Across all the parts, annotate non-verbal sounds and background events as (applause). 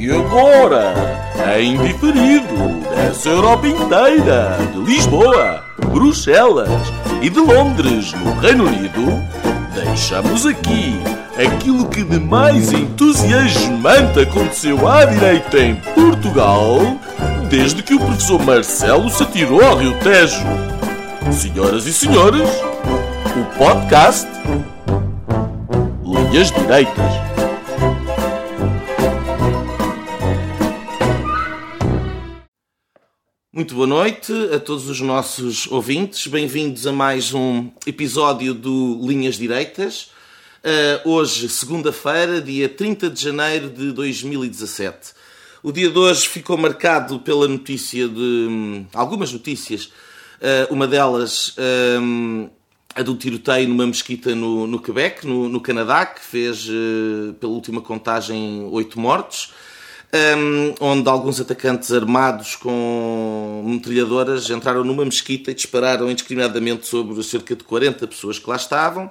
E agora, em diferido, dessa Europa inteira, de Lisboa, Bruxelas e de Londres, no Reino Unido, deixamos aqui aquilo que de mais entusiasmante aconteceu à direita em Portugal desde que o professor Marcelo se atirou ao Rio Tejo. Senhoras e senhores, o podcast Linhas Direitas. Muito boa noite a todos os nossos ouvintes. Bem-vindos a mais um episódio do Linhas Direitas. Uh, hoje, segunda-feira, dia 30 de janeiro de 2017. O dia de hoje ficou marcado pela notícia de. Hum, algumas notícias. Uh, uma delas, um, a do tiroteio numa mesquita no, no Quebec, no, no, Canadá, que fez, uh, pela última contagem, oito mortos um, onde alguns atacantes armados com metralhadoras entraram numa mesquita e dispararam indiscriminadamente sobre cerca de 40 pessoas que lá estavam.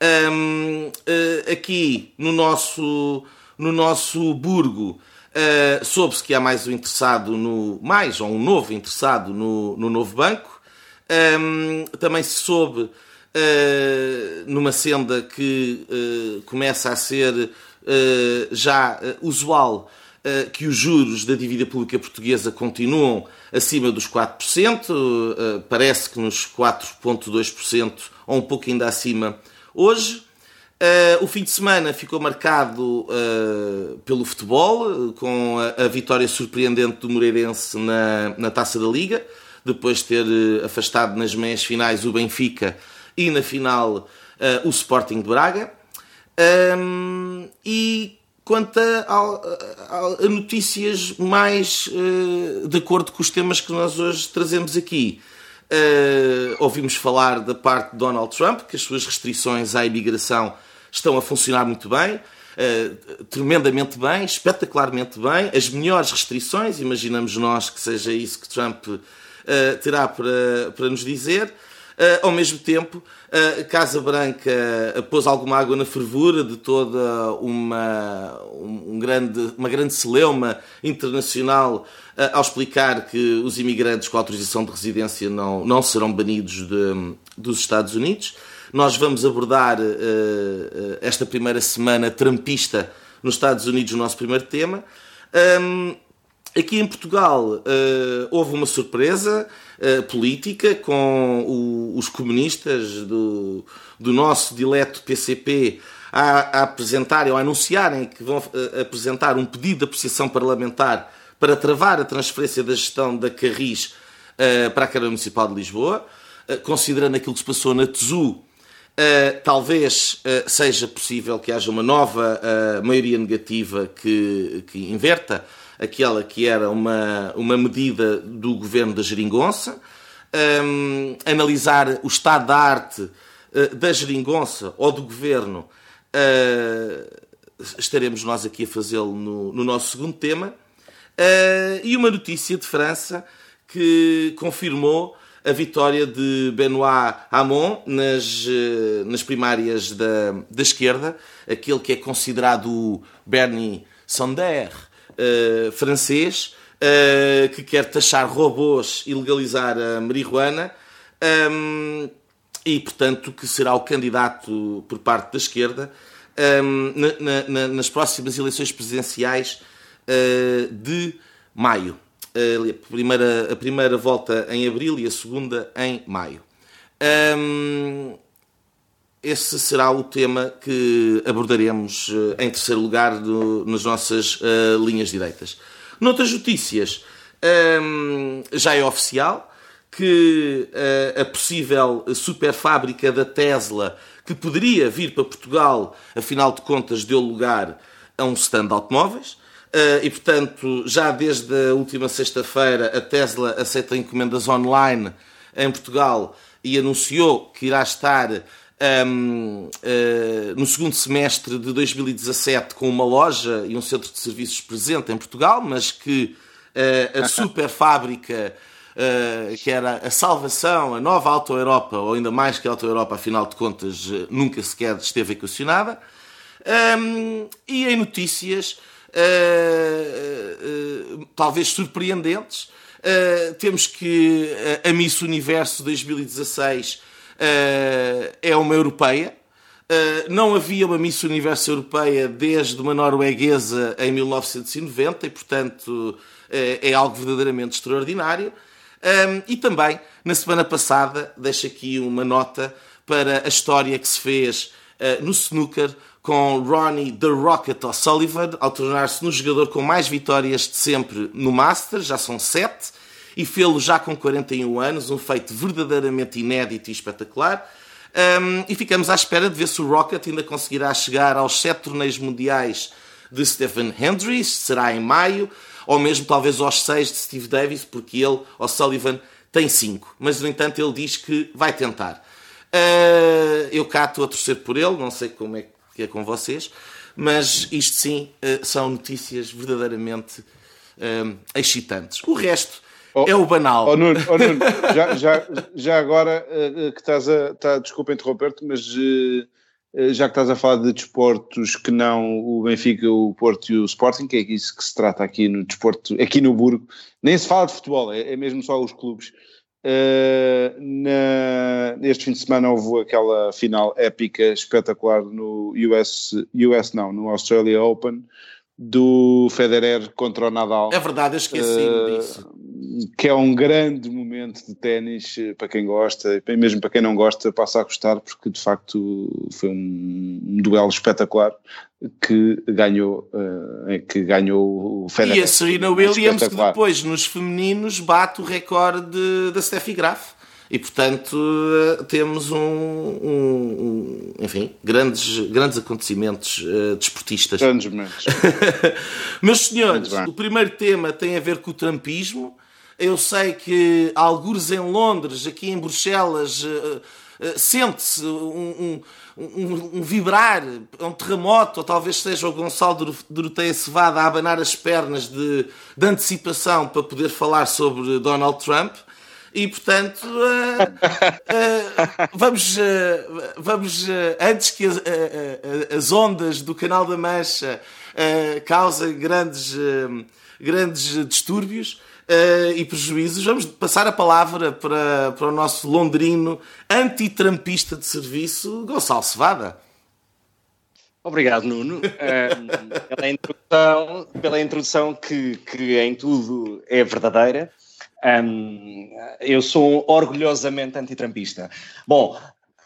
Um, uh, eh, aqui no nosso, no nosso burgo uh, soube-se que há mais um interessado no mais ou um novo interessado no, no novo banco. Um, também se soube uh, numa senda que começa a ser já usual que os juros da dívida pública portuguesa continuam acima dos 4%, eh, parece que nos 4,2% ou um pouco ainda acima hoje. Eh, o fim de semana ficou marcado pelo futebol, com a, vitória surpreendente do Moreirense na, Taça da Liga, depois de ter afastado nas meias finais o Benfica e na final o Sporting de Braga. e quanto a, a, a notícias mais uh, de acordo com os temas que nós hoje trazemos aqui. Uh, ouvimos falar da parte de Donald Trump, que as suas restrições à imigração estão a funcionar muito bem, uh, tremendamente bem, espetacularmente bem, as melhores restrições, imaginamos nós que seja isso que Trump terá para, para nos dizer. Uh, ao mesmo tempo, a Casa Branca pôs alguma água na fervura de toda uma, um grande, uma grande celeuma internacional ao explicar que os imigrantes com autorização de residência não, não serão banidos de, dos Estados Unidos. Nós vamos abordar esta primeira semana trampista nos Estados Unidos, o nosso primeiro tema. Aqui em Portugal houve uma surpresa. Eh, política com o, os comunistas do, do nosso dileto PCP a, a apresentarem ou a anunciarem que vão uh, apresentar um pedido de apreciação parlamentar para travar a transferência da gestão da Carris uh, para a Câmara Municipal de Lisboa, considerando aquilo que se passou na TSU, talvez seja possível que haja uma nova maioria negativa que, que inverta aquela que era uma, uma medida do governo da Geringonça, um, analisar o estado da arte uh, da Geringonça ou do governo, uh, estaremos nós aqui a fazê-lo no, no, nosso segundo tema, uh, e uma notícia de França que confirmou a vitória de Benoît Hamon nas, nas primárias da, da esquerda, aquele que é considerado o Bernie Sanders uh, francês uh, que quer taxar robôs e legalizar a marihuana um, e, portanto, que será o candidato por parte da esquerda um, na, na, nas próximas eleições presidenciais uh, de maio. A primeira, a primeira volta em abril e a segunda em maio. Um, esse será o tema que abordaremos eh, em terceiro lugar do, nas nossas uh, linhas direitas. Noutras notícias, um, ehm, já é oficial que uh, a possível superfábrica da Tesla, que poderia vir para Portugal, afinal de contas, deu lugar a um stand de automóveis. Uh, e, portanto, já desde a última sexta-feira, a Tesla aceita encomendas online em Portugal e anunciou que irá estar um, uh, eh, no segundo semestre de 2017 com uma loja e um centro de serviços presente em Portugal, mas que uh, a (laughs) super fábrica, uh, que era a salvação, a nova Auto Europa, ou ainda mais que a Auto Europa, afinal de contas, nunca sequer esteve equacionada. Um, e em notícias, talvez surpreendentes. temos que a Miss Universo 2016 é uma europeia. não havia uma Miss Universo europeia desde uma norueguesa em 1990 e, portanto, é algo verdadeiramente extraordinário. Um, e também, na semana passada, deixo aqui uma nota para a história que se fez no snooker com Ronnie The Rocket O'Sullivan, ao tornar-se no jogador com mais vitórias de sempre no Masters, já são sete, e fê-lo já com 41 anos, um feito verdadeiramente inédito e espetacular. Um, e ficamos à espera de ver se o Rocket ainda conseguirá chegar aos sete torneios mundiais de Stephen Hendry, será em maio ou mesmo talvez aos seis de Steve Davis, porque ele, o Sullivan, tem cinco. Mas, no entanto, ele diz que vai tentar. Uh, eu cá estou a torcer por ele, não sei como é que é com vocês, mas isto sim uh, são notícias verdadeiramente uh, excitantes. O resto oh, é o banal. Oh, Nuno, oh, Nuno (laughs) já, já, já agora que estás a. Tá, desculpa interromper-te, mas eh, já que estás a falar de desportos que não o Benfica, o Porto e o Sporting, que é isso que se trata aqui no desporto, aqui no Burgo, nem se fala de futebol, é, é mesmo só os clubes. Uh, na, neste fim de semana houve aquela final épica, espetacular no US, US não, no Australia Open, do Federer contra o Nadal. É verdade, eu esqueci uh, disso. Que é um grande momento de ténis eh, para quem gosta, e mesmo para quem não gosta, passa a gostar, porque de facto foi um, um duelo espetacular que ganhou, uh, que ganhou o Federer. E a Serena Williams, que depois nos femininos bate o recorde da Steffi Graf. E, portanto, eh, temos um, um, um enfim, grandes, grandes acontecimentos uh, desportistas. Grandes momentos. (laughs) Meus senhores, o primeiro tema tem a ver com o trampismo. Eu sei que alguns em Londres, aqui em Bruxelas, uh, uh, sente-se um, um, vibrar, um terremoto, ou talvez seja o Gonçalo Doroteia Cevada a abanar as pernas de, de antecipação para poder falar sobre Donald Trump. E portanto, uh, uh, vamos, uh, vamos antes que as, as, ondas do Canal da Mancha causem grandes, grandes distúrbios e prejuízos, vamos passar a palavra para, para o nosso londrino antitrampista de serviço, Gonçalo Cevada. Obrigado, Nuno, pela introdução, pela introdução que, que em tudo é verdadeira. Um, eu sou orgulhosamente antitrampista. Bom.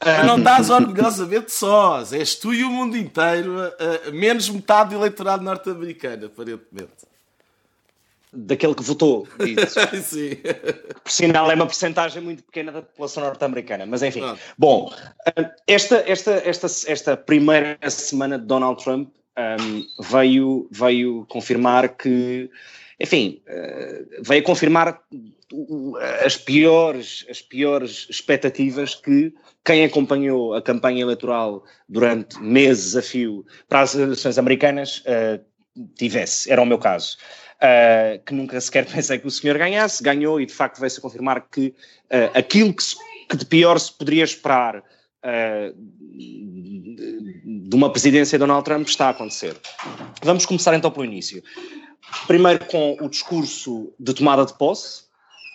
Um... Não estás orgulhosamente só, és tu e o mundo inteiro, uh, menos metade do eleitorado norte-americano, aparentemente. Daquele que votou, (laughs) Sim. Por sinal, é uma porcentagem muito pequena da população norte-americana, mas enfim. Ah. Bom, esta, esta, esta, esta primeira semana de Donald Trump um, veio, veio confirmar que enfim, eh, veio confirmar as piores, as piores expectativas que quem acompanhou a campanha eleitoral durante meses a fio para as eleições americanas uh, tivesse. Era o meu caso. Uh, que nunca sequer (laughs) pensei que o senhor ganhasse, ganhou e de facto veio-se confirmar que uh, aquilo que, se, que, de pior se poderia esperar uh, de uma presidência de Donald Trump está a acontecer. Vamos começar então pelo início. Primeiro com o discurso de tomada de posse.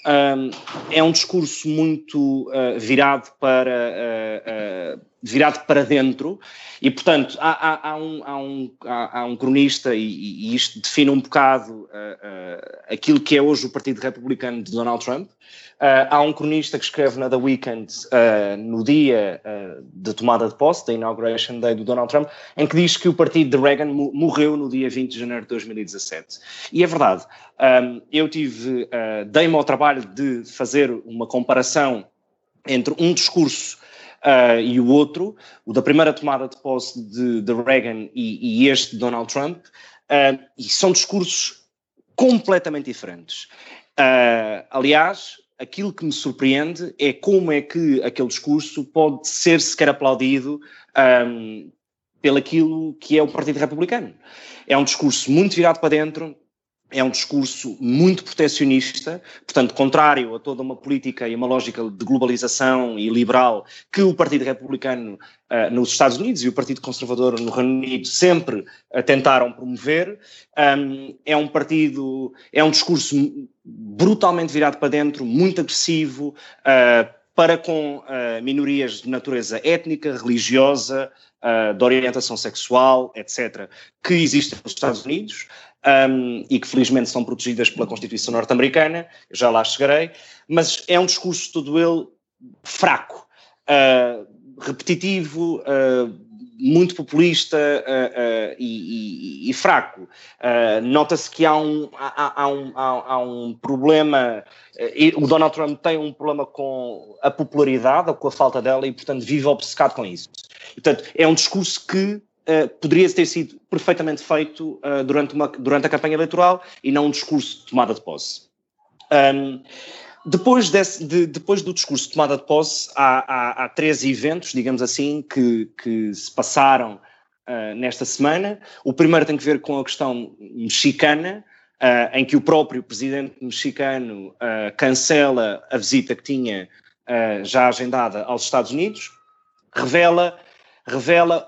Um, é um discurso muito virado para virado para dentro e portanto há, há, há, um, há, um, um, cronista e, e, isto define um bocado aquilo que é hoje o Partido Republicano de Donald Trump Uh, há um cronista que escreve na The Weekend uh, no dia uh, da tomada de posse, da Inauguration Day do Donald Trump, em que diz que o partido de Reagan morreu no dia 20 de janeiro de 2017. E é verdade. Um, eu tive, dei-me ao trabalho de fazer uma comparação entre um discurso Uh, e o outro, o da primeira tomada de posse de, de Reagan e, e, este de Donald Trump, uh, e são discursos completamente diferentes. Uh, aliás, aquilo que me surpreende é como é que aquele discurso pode ser sequer aplaudido um, pelo aquilo que é o Partido Republicano. É um discurso muito virado para dentro, é um discurso muito protecionista, portanto, contrário a toda uma política e uma lógica de globalização e liberal que o Partido Republicano uh, nos Estados Unidos e o Partido Conservador no Reino Unido sempre uh, tentaram promover. Um, é um partido, é um discurso brutalmente virado para dentro, muito agressivo, uh, para com minorias de natureza étnica, religiosa, de orientação sexual, etc., que existem nos Estados Unidos um, e que felizmente são protegidas pela Constituição norte-americana, já lá chegarei, mas é um discurso todo ele fraco, uh, repetitivo, uh, muito populista uh, e, e, e, fraco. Nota-se que há um, há, há, um, há, há um problema, o Donald Trump tem um problema com a popularidade ou com a falta dela e, portanto, vive obcecado com isso. Portanto, é um discurso que uh, poderia ter sido perfeitamente feito uh, durante, uma, durante a campanha eleitoral e não um discurso de tomada de posse. Um, depois, desse, de, depois do discurso de tomada de posse, há, há, há três eventos, digamos assim, que, que se passaram uh, nesta semana. O primeiro tem que ver com a questão mexicana, uh, em que o próprio presidente mexicano uh, cancela a visita que tinha já agendada aos Estados Unidos, revela, revela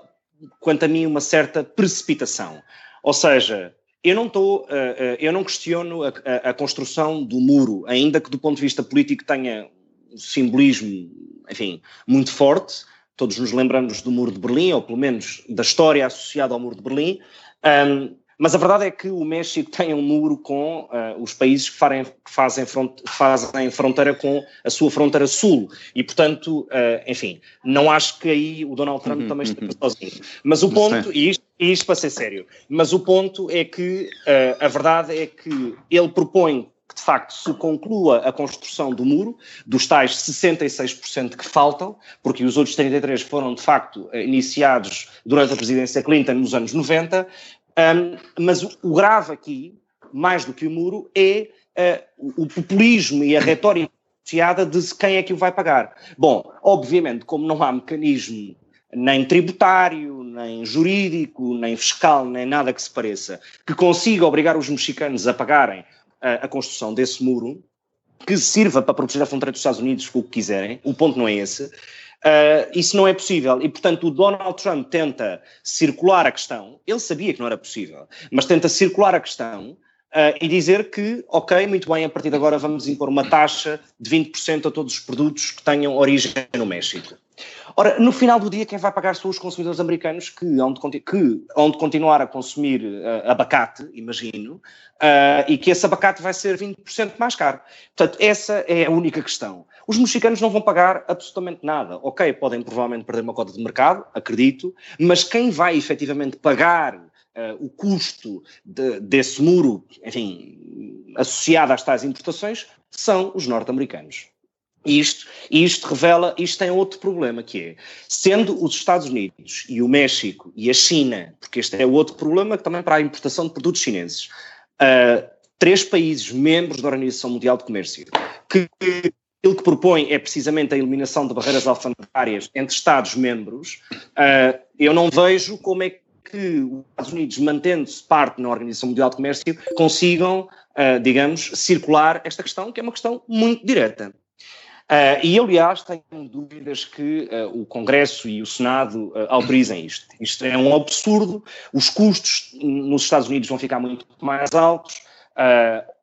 quanto a mim, uma certa precipitação. Ou seja, eu não estou, uh, uh, eu não questiono a, a, a, construção do muro, ainda que do ponto de vista político tenha um simbolismo, enfim, muito forte. Todos nos lembramos do muro de Berlim, ou pelo menos da história associada ao muro de Berlim. Um, mas a verdade é que o México (laughs) tem um muro com uh, os países que, farem, fazem, front, fazem, fronteira com a sua fronteira sul. E, portanto, uh, enfim, não acho que aí o Donald Trump uhum, também esteja uhum. sozinho. Mas o ponto, e isto, e isto para ser sério, mas o ponto é que uh, a verdade é que ele propõe que de facto se conclua a construção do muro, dos tais 66% que faltam, porque os outros 33 foram de facto iniciados durante a presidência Clinton nos anos 90, um, mas o, grave aqui, mais do que o muro, é uh, o populismo e a retórica associada de quem é que o vai pagar. Bom, obviamente, como não há mecanismo nem tributário, nem jurídico, nem fiscal, nem nada que se pareça, que consiga obrigar os mexicanos a pagarem a, a construção desse muro, que sirva para proteger a fronteira dos Estados Unidos com o que quiserem, o ponto não é esse, Uh, isso não é possível. E, portanto, o Donald Trump tenta circular a questão, ele sabia que não era possível, mas tenta circular a questão uh, e dizer que, ok, muito bem, a partir de agora vamos impor uma taxa de 20% a todos os produtos que tenham origem no México. Ora, no final do dia, quem vai pagar são os consumidores americanos que hão de, que continuar a consumir uh, abacate, imagino, uh, e que esse abacate vai ser 20% mais caro. Portanto, essa é a única questão. Os mexicanos não vão pagar absolutamente nada. Ok, podem provavelmente perder uma cota de mercado, acredito, mas quem vai efetivamente pagar uh, o custo de, desse muro, enfim, associado às tais importações, são os norte-americanos. Isto, isto revela, isto tem outro problema que é, sendo os Estados Unidos e o México e a China, porque este é outro problema também para a importação de produtos chineses, uh, três países membros da Organização Mundial de Comércio, que aquilo que propõe é precisamente a eliminação de barreiras alfandegárias entre Estados-membros, uh, eu não vejo como é que os Estados Unidos, mantendo-se parte na Organização Mundial de Comércio, consigam, uh, digamos, circular esta questão, que é uma questão muito direta. Uh, e, aliás, tenho dúvidas que uh, o Congresso e o Senado uh, autorizem isto. Isto é um absurdo, os custos nos Estados Unidos vão ficar muito mais altos,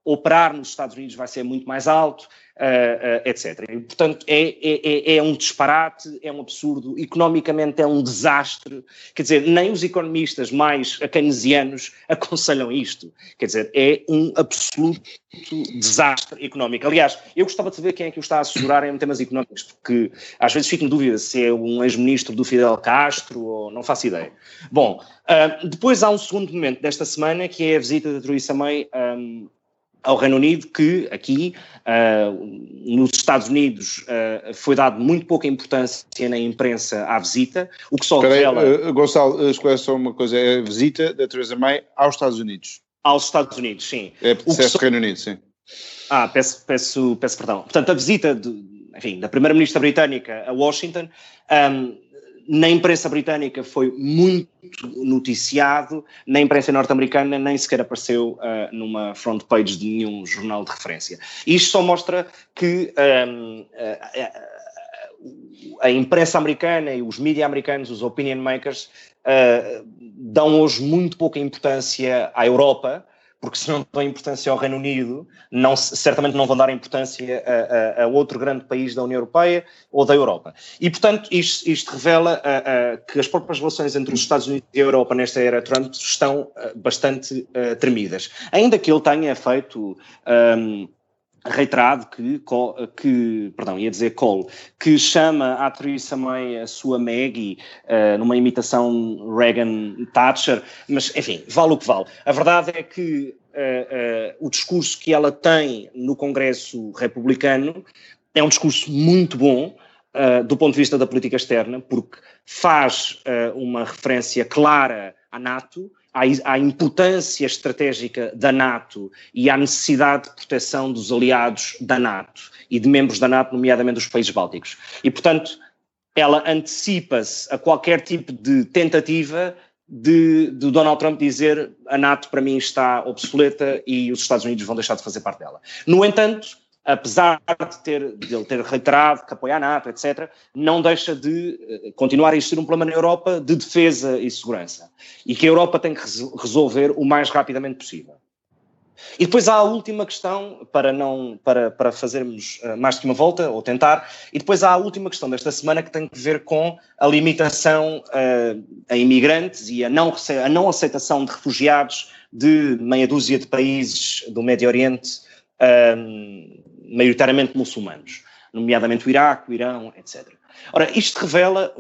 operar nos Estados Unidos vai ser muito mais alto, uh, uh, etc. E, portanto, é, é, é, um disparate, é um absurdo, economicamente é um desastre. Quer dizer, nem os economistas mais keynesianos (laughs) aconselham isto. Quer dizer, é um absoluto desastre económico. Aliás, eu gostava de saber quem é que o está a assessorar em temas económicos, porque às vezes fico em dúvida se é um ex-ministro do Fidel Castro ou não faço ideia. Bom, uh, depois há um segundo momento desta semana que é a visita da Theresa May um, ao Reino Unido, que aqui uh, nos Estados Unidos uh, foi dado muito pouca importância na imprensa à visita, o que só Peraí, revela... Uh, Gonçalo, esclarece só uma coisa, é a visita da Theresa May aos Estados Unidos. Aos Estados Unidos, sim. É, disseste só... Reino Unido, sim. Ah, peço, peço, peço perdão. Portanto, a visita de, enfim, da Primeira-Ministra Britânica a Washington um, na imprensa britânica foi muito noticiado, na imprensa norte-americana nem sequer apareceu uh, numa front page de nenhum jornal de referência. Isto só mostra que um, uh, a imprensa americana e os mídias americanos, os opinion makers, dão hoje muito pouca importância à Europa, porque se não dão importância ao Reino Unido, não, certamente não vão dar importância a, a, a, outro grande país da União Europeia ou da Europa. E, portanto, isto, isto revela que as próprias relações entre os Estados Unidos e a Europa nesta era Trump estão bastante tremidas. Ainda que ele tenha feito. Um, reiterado que, que, perdão, ia dizer Cole, que chama a atriz também a sua Maggie uh, numa imitação Reagan-Thatcher, mas enfim, vale o que vale. A verdade é que uh, uh, o discurso que ela tem no Congresso republicano é um discurso muito bom, do ponto de vista da política externa, porque faz uma referência clara à NATO, à, importância estratégica da NATO e à necessidade de proteção dos aliados da NATO e de membros da NATO, nomeadamente dos países bálticos. E, portanto, ela antecipa-se a qualquer tipo de tentativa de, de, Donald Trump dizer a NATO para mim está obsoleta e os Estados Unidos vão deixar de fazer parte dela. No entanto, apesar de, ter, de ele ter reiterado que apoia a NATO, etc., não deixa de eh, continuar a existir um problema na Europa de defesa e segurança. E que a Europa tem que resolver o mais rapidamente possível. E depois há a última questão, para, não, para, para fazermos eh, mais que uma volta, ou tentar, e depois há a última questão desta semana que tem que ver com a limitação uh, a imigrantes e a não, a não aceitação de refugiados de meia dúzia de países do Médio Oriente um, maioritariamente muçulmanos, nomeadamente o Iraque, o Irão, etc. Ora, isto revela,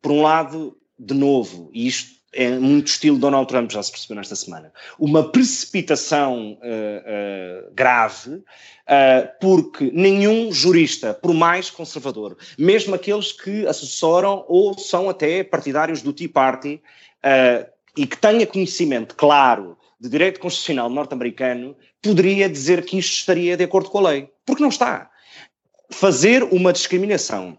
por um lado, de novo, e isto é muito estilo Donald Trump, já se percebeu nesta semana, uma precipitação uh, uh, grave, uh, porque nenhum jurista, por mais conservador, mesmo aqueles que assessoram ou são até partidários do Tea Party, e que tenha conhecimento claro de direito constitucional norte-americano, poderia dizer que isto estaria de acordo com a lei. Porque não está. Fazer uma discriminação,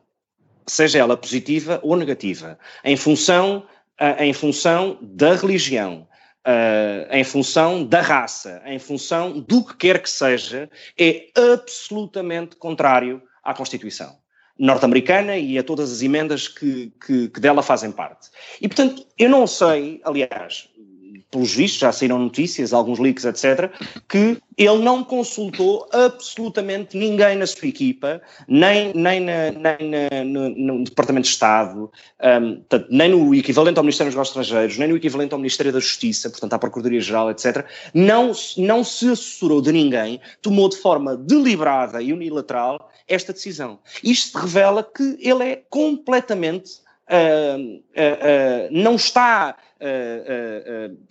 seja ela positiva ou negativa, em função, uh, em função da religião, uh, em função da raça, em função do que quer que seja, é absolutamente contrário à Constituição norte-americana e a todas as emendas que, que, que, dela fazem parte. E, portanto, eu não sei, aliás, pelos vistos, já saíram notícias, alguns leaks, etc., que ele não consultou absolutamente ninguém na sua equipa, nem, nem, na, nem na, no, no, Departamento de Estado, um, portanto, nem no equivalente ao Ministério dos Negócios Estrangeiros, nem no equivalente ao Ministério da Justiça, portanto, à Procuradoria-Geral, etc., não, não se assessorou de ninguém, tomou de forma deliberada e unilateral esta decisão. Isto revela que ele é completamente não está,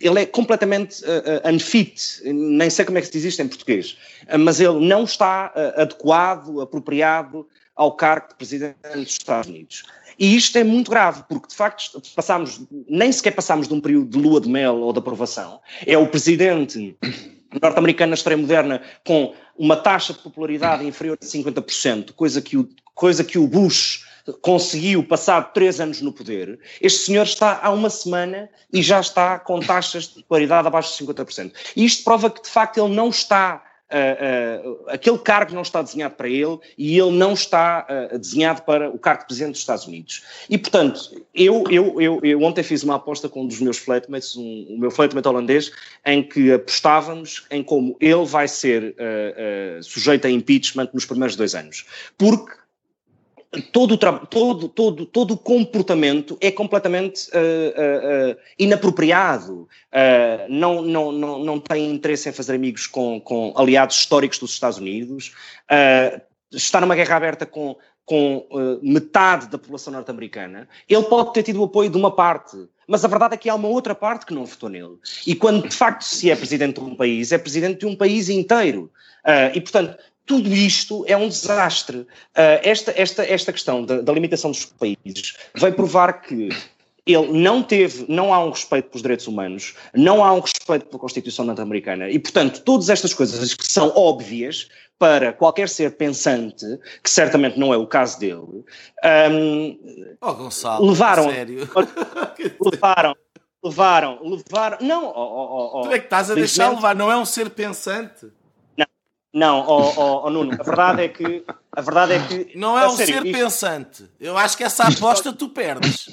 ele é completamente unfit, nem sei como é que se diz isto em português, mas ele não está adequado, apropriado ao cargo de Presidente dos Estados Unidos. E isto é muito grave, porque de facto passamos, nem sequer passamos de um período de lua de mel ou de aprovação. É o Presidente norte-americano na história moderna com uma taxa de popularidade inferior a 50%, coisa que o, coisa que o Bush conseguiu passar três anos no poder, este senhor está há uma semana e já está com taxas de popularidade abaixo de 50%. E isto prova que, de facto, ele não está Uh, uh, aquele cargo não está desenhado para ele e ele não está uh, desenhado para o cargo de Presidente dos Estados Unidos. E, portanto, eu, eu, eu, eu ontem fiz uma aposta com um dos meus flatmates, um, o meu flatmate holandês, em que apostávamos em como ele vai ser sujeito a impeachment nos primeiros dois anos. Porque todo, todo, todo, todo comportamento é completamente uh, uh, uh, inapropriado. não, não, não, não tem interesse em fazer amigos com, com aliados históricos dos Estados Unidos. está numa guerra aberta com, com metade da população norte-americana. Ele pode ter tido o apoio de uma parte, mas a verdade é que há uma outra parte que não votou nele. E quando de facto se é presidente de um país, é presidente de um país inteiro. e portanto, tudo isto é um desastre. Uh, esta, esta, esta questão da, da, limitação dos países vai provar que ele não teve, não há um respeito pelos direitos humanos, não há um respeito pela Constituição norte-americana e, portanto, todas estas coisas que são óbvias para qualquer ser pensante, que certamente não é o caso dele, um, oh, Gonçalo, levaram, sério? (laughs) levaram, levaram, levaram, não, oh, oh, oh, tu é que estás a deixar levar, não é um ser pensante. Não, oh, oh, oh, Nuno, a verdade é que a verdade é que não é um sério, ser isto, pensante. Eu acho que essa aposta tu perdes.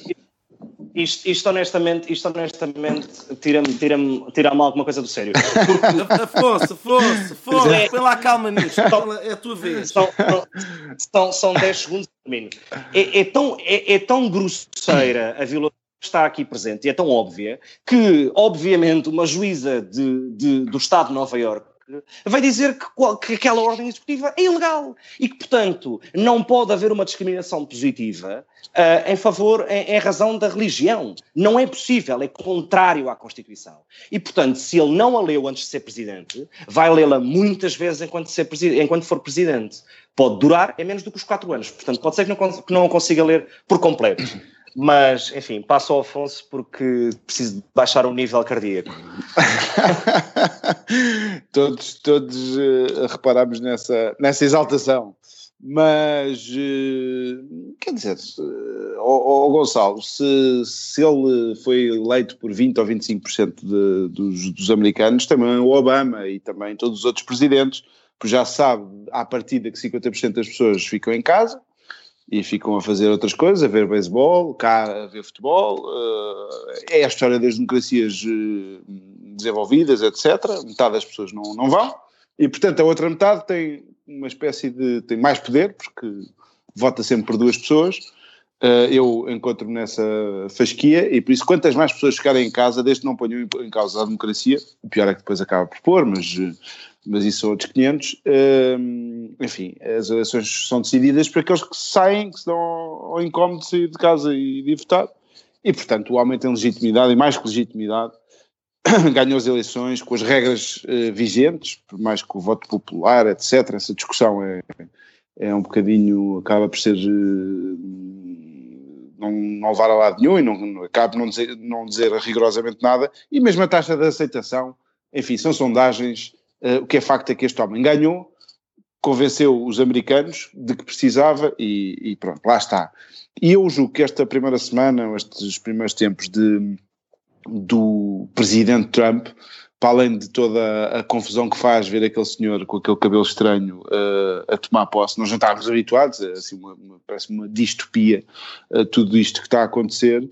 Isto, isto, honestamente, isto honestamente tira-me tira tira alguma coisa do sério. Afonso, Afonso, Afonso, é, põe lá calma nisto, é a tua vez. São, são, são 10 segundos termino. É, é, tão, é, é tão grosseira a violação que está aqui presente e é tão óbvia que, obviamente, uma juíza de, de, do Estado de Nova Iorque vai dizer que, que, aquela ordem executiva é ilegal e que, portanto, não pode haver uma discriminação positiva uh, em favor, em, em, razão da religião. Não é possível, é contrário à Constituição. E, portanto, se ele não a leu antes de ser presidente, vai lê-la muitas vezes enquanto, ser enquanto for presidente. Pode durar é menos do que os quatro anos. Portanto, pode ser que não, que não consiga ler por completo. Mas, enfim, passo ao Afonso porque preciso baixar o nível cardíaco. (laughs) (laughs) todos todos uh, reparamos nessa, nessa exaltação. Mas, uh, quer dizer, uh, Gonçalo, se, se ele foi eleito por 20 ou 25% de, dos, dos americanos, também o Obama e também todos os outros presidentes, porque já sabe à partida que 50% das pessoas ficam em casa, e ficam a fazer outras coisas, a ver beisebol, cá a ver futebol. É a história das democracias desenvolvidas, etc. Metade das pessoas não, não vão. E, portanto, a outra metade tem uma espécie de. tem mais poder, porque vota sempre por duas pessoas. Eh, eu encontro-me nessa fasquia e por isso, quantas mais pessoas ficarem em casa, desde que não ponham em causa a democracia, o pior é que depois acaba por pôr, mas mas isso são outros 500. Um, enfim, as eleições são decididas por aqueles que saem, que se dão ao incómodo de sair de casa e de votar. E, portanto, o homem tem legitimidade, e mais que legitimidade, (coughs) ganhou as eleições com as regras uh, vigentes, por mais que o voto popular, etc. Essa discussão é, é um bocadinho, acaba por ser. Uh, não, não levar a lado nenhum e não, acaba por não dizer, não dizer rigorosamente nada. E mesmo a taxa de aceitação, enfim, são sondagens Uh, o que é facto é que este homem ganhou, convenceu os americanos de que precisava e, e, pronto, lá está. E eu julgo que esta primeira semana, estes primeiros tempos de, do presidente Trump, para além de toda a confusão que faz ver aquele senhor com aquele cabelo estranho uh, a tomar posse, nós não estávamos habituados, é assim uma, uma, parece uma distopia uh, tudo isto que está a acontecer,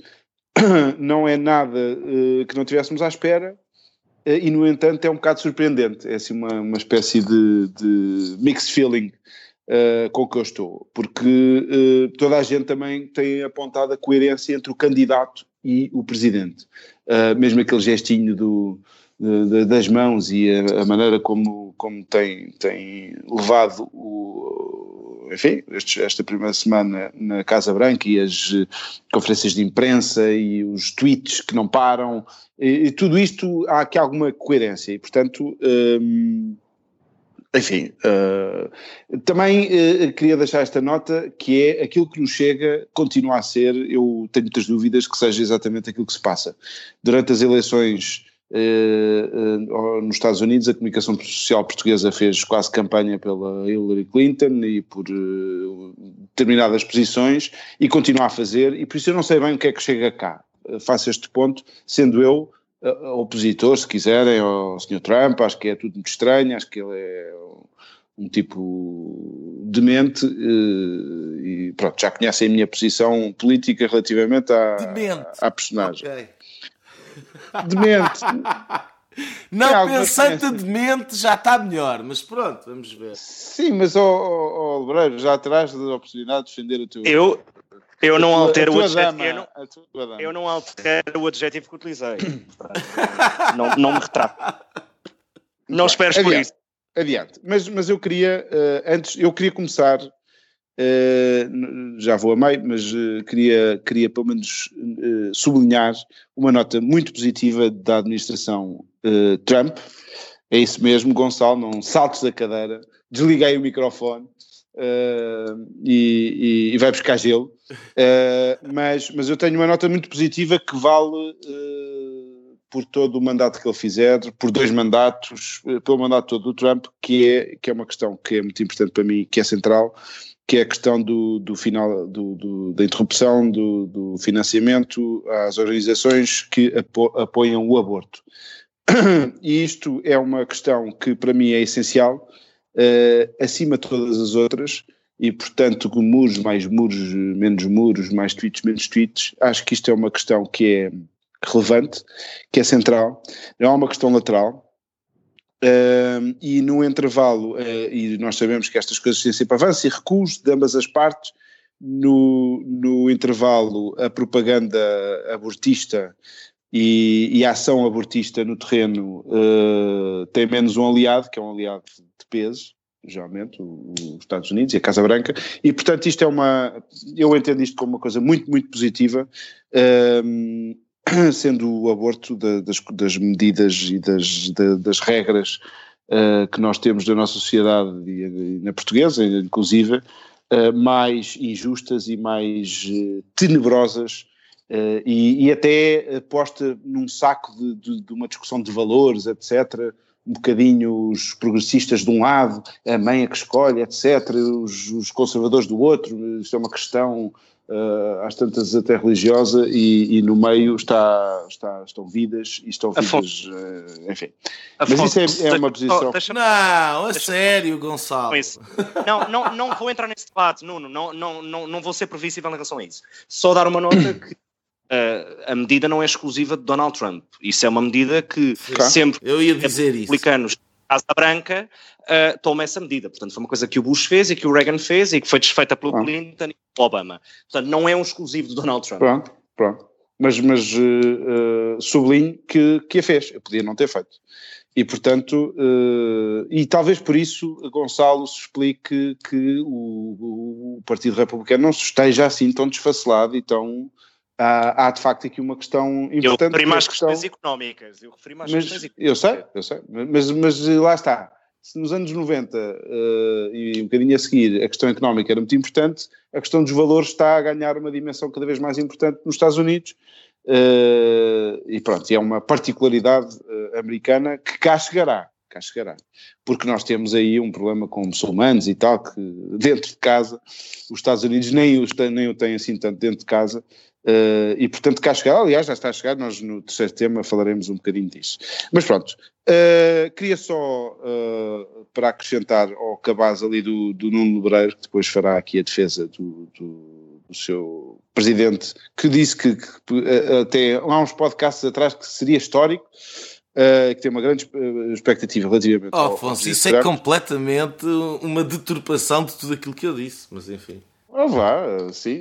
(coughs) não é nada uh, que não estivéssemos à espera, e no entanto é um bocado surpreendente, é assim uma, uma espécie de, de mixed feeling uh, com que eu estou, porque uh, toda a gente também tem apontado a coerência entre o candidato e o presidente, uh, mesmo aquele gestinho do, de, das mãos e a, a, maneira como, como tem, tem levado o, enfim, este, esta primeira semana na Casa Branca e as conferências de imprensa e os tweets que não param. E, e tudo isto há aqui alguma coerência e, portanto, hum, enfim, uh, também uh, queria deixar esta nota que é aquilo que nos chega continua a ser, eu tenho muitas dúvidas que seja exatamente aquilo que se passa. Durante as eleições uh, nos Estados Unidos, a comunicação social portuguesa fez quase campanha pela Hillary Clinton e por determinadas posições e continua a fazer, e por isso eu não sei bem o que é que chega cá faço este ponto, sendo eu opositor, se quiserem, ao Sr. Trump, acho que é tudo muito estranho, acho que ele é um tipo demente uh, e pronto, já conhecem a minha posição política relativamente à, à personagem. Okay. Demente. (laughs) Não, pensante demente já está melhor, mas pronto, vamos ver. Sim, mas, ó oh, oh, oh, já terás a oportunidade de defender o teu. Eu, eu não altero o adjetivo. Eu não, eu não altero o adjetivo que utilizei. (laughs) não, não me retrato. Não esperes por isso. Adiante. Mas, mas eu queria, uh, antes, eu queria começar, uh, já vou a meio, mas uh, queria, queria pelo menos sublinhar uma nota muito positiva da administração Trump. É isso mesmo, Gonçalo, não saltes da cadeira, desliguei o microfone uh, e, e, vai buscar gelo. Uh, mas, mas eu tenho uma nota muito positiva que vale uh, por todo o mandato que ele fizer, por dois mandatos, pelo mandato todo do Trump, que é, que é uma questão que é muito importante para mim, que é central, que é a questão do, do final do, do, da interrupção do, do, financiamento às organizações que apo, apoiam o aborto. (coughs) E isto é uma questão que para mim é essencial, uh, acima de todas as outras, e portanto com muros, mais muros, menos muros, mais tweets, menos tweets, acho que isto é uma questão que é relevante, que é central, não é uma questão lateral, Uh, e no intervalo, uh, e nós sabemos que estas coisas têm sempre avanço e recuos de ambas as partes, no, no intervalo a propaganda abortista e, e a ação abortista no terreno uh, tem menos um aliado, que é um aliado de peso, geralmente, os Estados Unidos e a Casa Branca, e portanto isto é uma, eu entendo isto como uma coisa muito, muito positiva, (clears throat) sendo o aborto da, das, das, medidas e das, da, das regras uh, que nós temos da nossa sociedade e na portuguesa, inclusive, uh, mais injustas e mais uh, tenebrosas e, e, até posta num saco de, de, de, uma discussão de valores, etc., um bocadinho os progressistas de um lado, a mãe é que escolhe, etc., os, os conservadores do outro, isto é uma questão uh, às tantas até religiosa, e, e, no meio está, está, estão vidas e estão vidas, uh, enfim. Afonso, Mas isso é, é uma posição. Deixa, não, a sério, Gonçalo. Não, não, não vou entrar nesse debate, Nuno, não, não, não, não vou ser previsível em relação a isso. Só dar uma nota que Uh, a medida não é exclusiva de Donald Trump. Isso é uma medida que claro. sempre eu ia dizer republicanos Casa Branca uh, toma essa medida. Portanto, foi uma coisa que o Bush fez e que o Reagan fez e que foi desfeita pelo ah. Clinton e pelo Obama. Portanto, não é um exclusivo de Donald Trump. Pronto, pronto. Mas, mas uh, uh, sublinho que, que a fez. Eu podia não ter feito. E, portanto, e talvez por isso Gonçalo se explique que o, o, Partido Republicano não esteja assim tão desfacelado e tão há, há de facto aqui uma questão importante. Eu referi mais é questões económicas. Eu referi mais mas, questões económicas. Eu sei, eu sei. Mas, mas lá está. Se nos anos 90 uh, eh, e um bocadinho a seguir a questão económica era muito importante, a questão dos valores está a ganhar uma dimensão cada vez mais importante nos Estados Unidos. Uh, e pronto, é uma particularidade americana que cá chegará, cá chegará. Porque nós temos aí um problema com muçulmanos e tal, que (laughs) dentro de casa, os Estados Unidos nem, os, nem o têm assim tanto dentro de casa, Uh, e portanto cá chegar, aliás já está a chegar, nós no terceiro tema falaremos um bocadinho disso. Mas pronto, uh, queria só uh, para acrescentar ao cabaz ali do, do Nuno Lebreiro, que depois fará aqui a defesa do, do, do seu presidente, que disse que, que até há uns podcasts atrás que seria histórico, Uh, que tem uma grande expectativa relativamente oh, ao Afonso, isso é completamente uma deturpação de tudo aquilo que eu disse, mas enfim. Oh, vá, sim.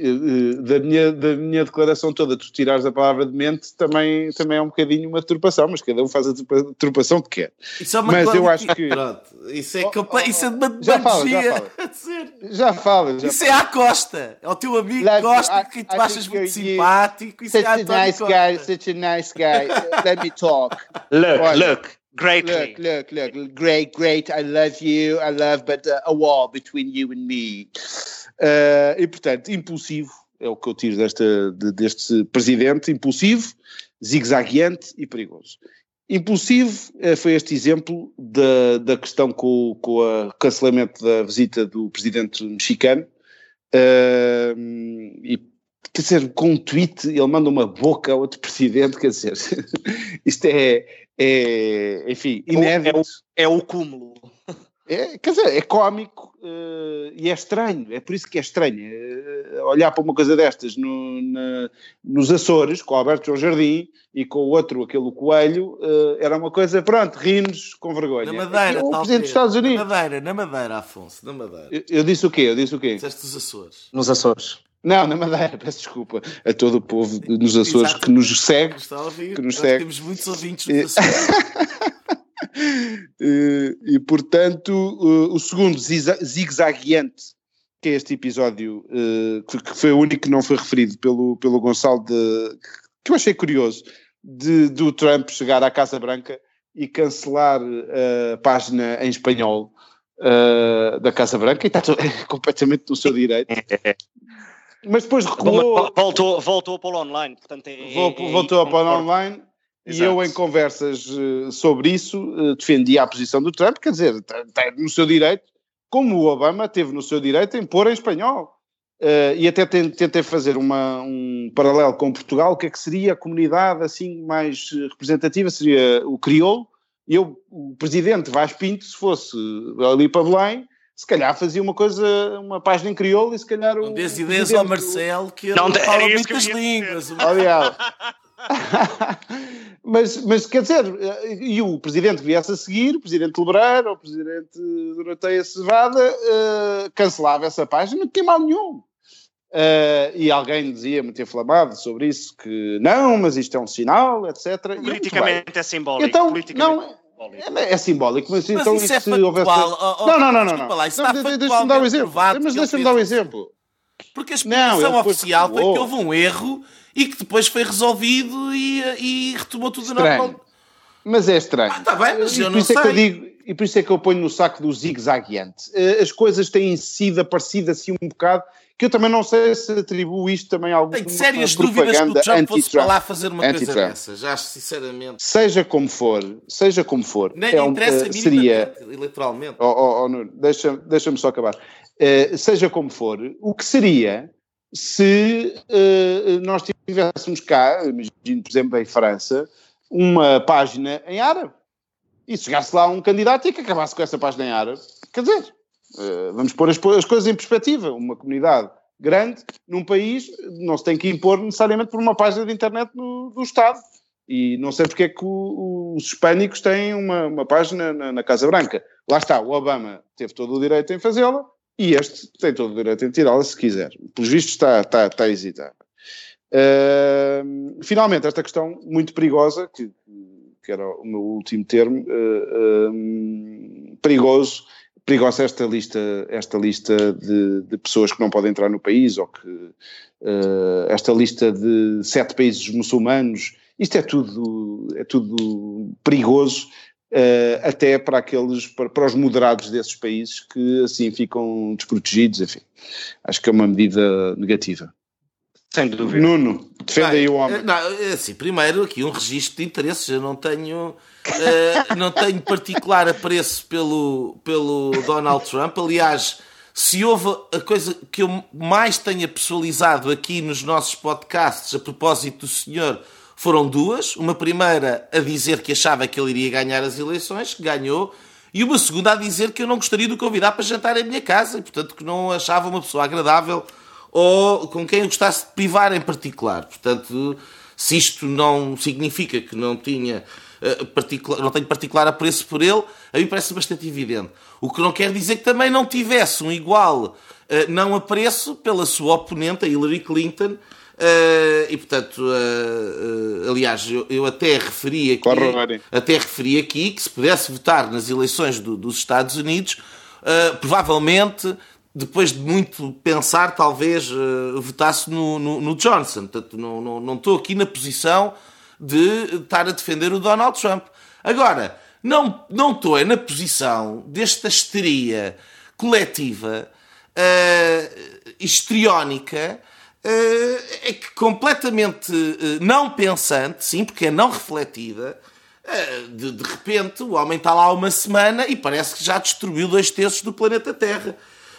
Da minha, da minha declaração toda, tu tirares a palavra de mente também, também é um bocadinho uma turpação, mas cada um faz a turpação que quer. Isso é uma mas eu acho que. Pronto. Isso é, oh, oh, isso é de uma já fala, já fala. (laughs) já fala. Já isso fala. é à Costa. É o teu amigo like, Costa que tu achas muito simpático. Isso such é a nice Costa. guy, such a nice guy. Let me talk. Look, Olha. look. Greatly. Look, look, look. Great, great. I love you. I love, but uh, a wall between you and me. Uh, e, portanto, impulsivo é o que eu tiro desta, de, deste presidente, impulsivo, zigue-zagueante e perigoso. Impulsivo uh, foi este exemplo da, da questão com, com o cancelamento da visita do presidente mexicano. Uh, e, quer dizer, com um tweet ele manda uma boca a outro presidente, quer dizer, (laughs) isto é, é enfim, inédito. É o, é o cúmulo. É, quer dizer, é cómico uh, e é estranho, é por isso que é estranho. Uh, olhar para uma coisa destas no, na, nos Açores, com o Alberto João Jardim e com o outro, aquele coelho, uh, era uma coisa, pronto, rimos com vergonha. Na Madeira, o Presidente dos Estados Unidos. Na Madeira, na Madeira, Afonso, na Madeira. Eu, eu, disse o quê? Eu disse o quê? Disseste os Açores. Nos Açores. Não, na Madeira, (laughs) peço desculpa a todo o povo nos Açores Exato. que nos segue. Que, que nos segue. Temos muitos ouvintes nos Açores. (laughs) e, e, portanto, o segundo, zigue-zagueante, que é este episódio, eh, que foi o único que não foi referido pelo, pelo Gonçalo, de, que eu achei curioso, de, do Trump chegar à Casa Branca e cancelar a página em espanhol. uh, da Casa Branca e está (laughs) completamente no seu direito. Mas depois recuou. Voltou, voltou para o online, portanto é, voltou, voltou para o online. Exato. E eu, em conversas uh, sobre isso, uh, defendi a posição do Trump, quer dizer, está tá no seu direito, como o Obama teve no seu direito em pôr em espanhol. Uh, e até tentei fazer uma, um paralelo com Portugal, o que é que seria a comunidade assim mais representativa? Seria o crioulo. Eu, o presidente Vaz Pinto, se fosse ali para Belém, se calhar fazia uma coisa, uma página em crioulo e se calhar o. Não dês ideias ao Marcelo que ele não, fala muitas línguas. Aliás. (laughs) (laughs) mas, mas quer dizer, e o presidente que viesse a seguir, o presidente Lebreiro, o presidente Doroteia Cevada, uh, cancelava essa página, não tinha mal nenhum. Uh, e alguém dizia muito inflamado sobre isso, que não, mas isto é um sinal, etc. Politicamente é simbólico. Então, não, é, é, simbólico, mas, mas então isso é se houvesse. Oh, oh, não, não, não, não. Lá, não deixa-me dar um exemplo. Mas deixa-me dar um exemplo. Porque a explicação não, oficial foi que houve um erro e que depois foi resolvido e, e retomou tudo normal. Mas é estranho. Ah, tá bem, mas eu não sei. É que eu digo, e por isso é que eu ponho no saco do zigue-zagueante. Eh, as coisas têm sido aparecidas assim um bocado que eu também não sei se atribuo isto também a alguma Tenho sérias dúvidas que o Trump fosse para lá fazer uma coisa dessas, acho sinceramente. Seja como for, seja como for. Nem é um, interessa uh, seria eleitoralmente. Oh, oh, oh, deixa-me deixa só acabar. Uh, seja como for, o que seria se uh, nós tivéssemos cá, imagino, por exemplo, em França, uma página em árabe. E chegasse lá um candidato e que acabasse com essa página em árabe. Quer dizer, vamos pôr as, as, coisas em perspectiva. Uma comunidade grande num país não se tem que impor necessariamente por uma página de internet no, do Estado. E não sei porque é que o, os hispânicos têm uma, uma página na, na, Casa Branca. Lá está, o Obama teve todo o direito em fazê-la e este tem todo o direito em tirá-la se quiser. Pelos vistos está, está, está a hesitar. Uh, finalmente, esta questão muito perigosa, que, que era o meu último termo, uh, uh, perigoso, perigosa esta lista, esta lista de, de, pessoas que não podem entrar no país, ou que uh, esta lista de sete países muçulmanos, isto é tudo, é tudo perigoso, uh, até para aqueles, para, para, os moderados desses países que assim ficam desprotegidos, enfim. Acho que é uma medida negativa. Sem dúvida. Nuno, defenda aí o homem. Não, é assim, primeiro aqui um registro de interesses, eu não tenho Uh, não tenho particular apreço pelo, pelo Donald Trump. Aliás, se houve a coisa que eu mais tenha pessoalizado aqui nos nossos podcasts a propósito do senhor, foram duas. Uma primeira a dizer que achava que ele iria ganhar as eleições, que ganhou, e uma segunda a dizer que eu não gostaria de o convidar para jantar em minha casa, e portanto que não achava uma pessoa agradável ou com quem eu gostasse de privar em particular. Portanto, se isto não significa que não tinha eh, particular, não tenho particular apreço por ele, a mim parece bastante evidente. O que não quer dizer que também não tivesse um igual uh, não apreço pela sua oponente, a Hillary Clinton, uh, e portanto, uh, aliás, eu, eu, até referi aqui, até referi aqui que se pudesse votar nas eleições do, dos Estados Unidos, provavelmente depois de muito pensar, talvez uh, votasse no, no, no, Johnson. Portanto, não, não, não estou aqui na posição de estar a defender o Donald Trump. Agora, não, não estou é na posição desta histeria coletiva, uh, histriónica, uh, é que completamente uh, não pensante, sim, porque é não refletida, de, de repente o homem está lá uma semana e parece que já destruiu dois terços do planeta Terra.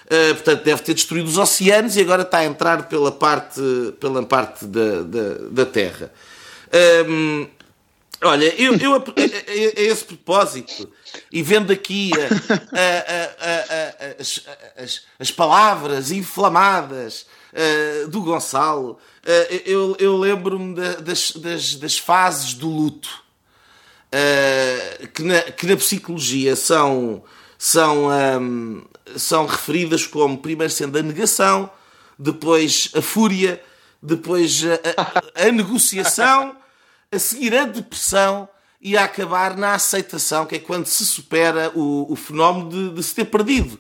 Uh, portanto, deve ter destruído os oceanos e agora está a entrar pela parte, pela parte da, da, da Terra. Um, olha, eu, eu a, a, a, esse propósito, e vendo aqui as, as, as, palavras inflamadas uh, do Gonçalo, uh, eu, eu lembro-me das, das, das, fases do luto, que, na, que na psicologia são, são, um, são referidas como, primeiro sendo a negação, depois a fúria, depois a, a, a negociação a seguir a depressão e a acabar na aceitação, que é quando se supera o, o fenómeno de, de, se ter perdido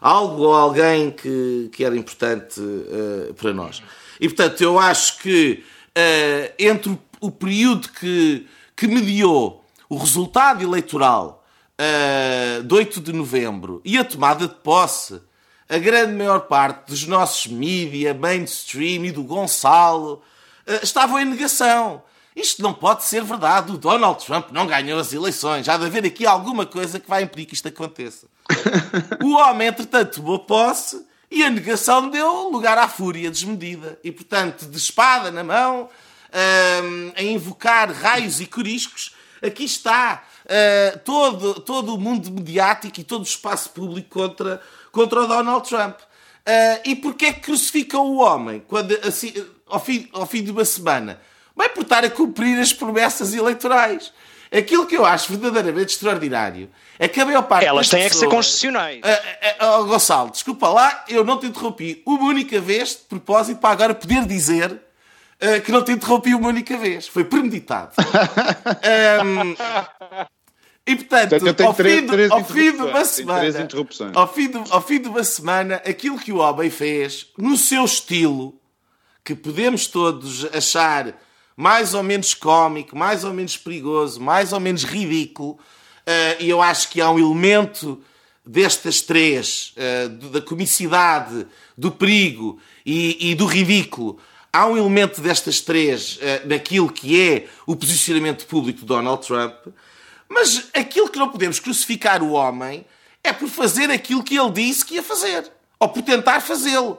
algo ou alguém que, que era importante uh, para nós. E portanto, eu acho que uh, entre o, o, período que, que mediou o resultado eleitoral uh, de 8 de novembro e a tomada de posse, a grande maior parte dos nossos mídia, mainstream e do Gonçalo uh, estavam em negação. Isto não pode ser verdade. O Donald Trump não ganhou as eleições. Há de haver aqui alguma coisa que vai impedir que isto aconteça. (laughs) o homem, entretanto, tomou posse e a negação deu lugar à fúria desmedida. E, portanto, de espada na mão, um, a invocar raios e coriscos, aqui está uh, todo, todo o mundo mediático e todo o espaço público contra, contra o Donald Trump. Uh, e porquê é que crucificam o homem quando, assim, ao, fim, ao fim de uma semana? Bem, por estar a cumprir as promessas eleitorais. Aquilo que eu acho verdadeiramente extraordinário é que a maior parte. Elas têm pessoas, que ser constitucionais. Uh, uh, uh, Gonçalo, desculpa lá, eu não te interrompi uma única vez de propósito para agora poder dizer que não te interrompi uma única vez. Foi premeditado. (laughs) um, e portanto, ao, fim de, ao fim de uma semana, ao fim, de, ao fim de uma semana, aquilo que o homem fez, no seu estilo, que podemos todos achar mais ou menos cómico, mais ou menos perigoso, mais ou menos ridículo, Uh, e eu acho que há um elemento destas três, uh, da comicidade, do perigo e, e, do ridículo, há um elemento destas três uh, naquilo que é o posicionamento público de Donald Trump, mas aquilo que não podemos crucificar o homem é por fazer aquilo que ele disse que ia fazer, ou por tentar fazê-lo.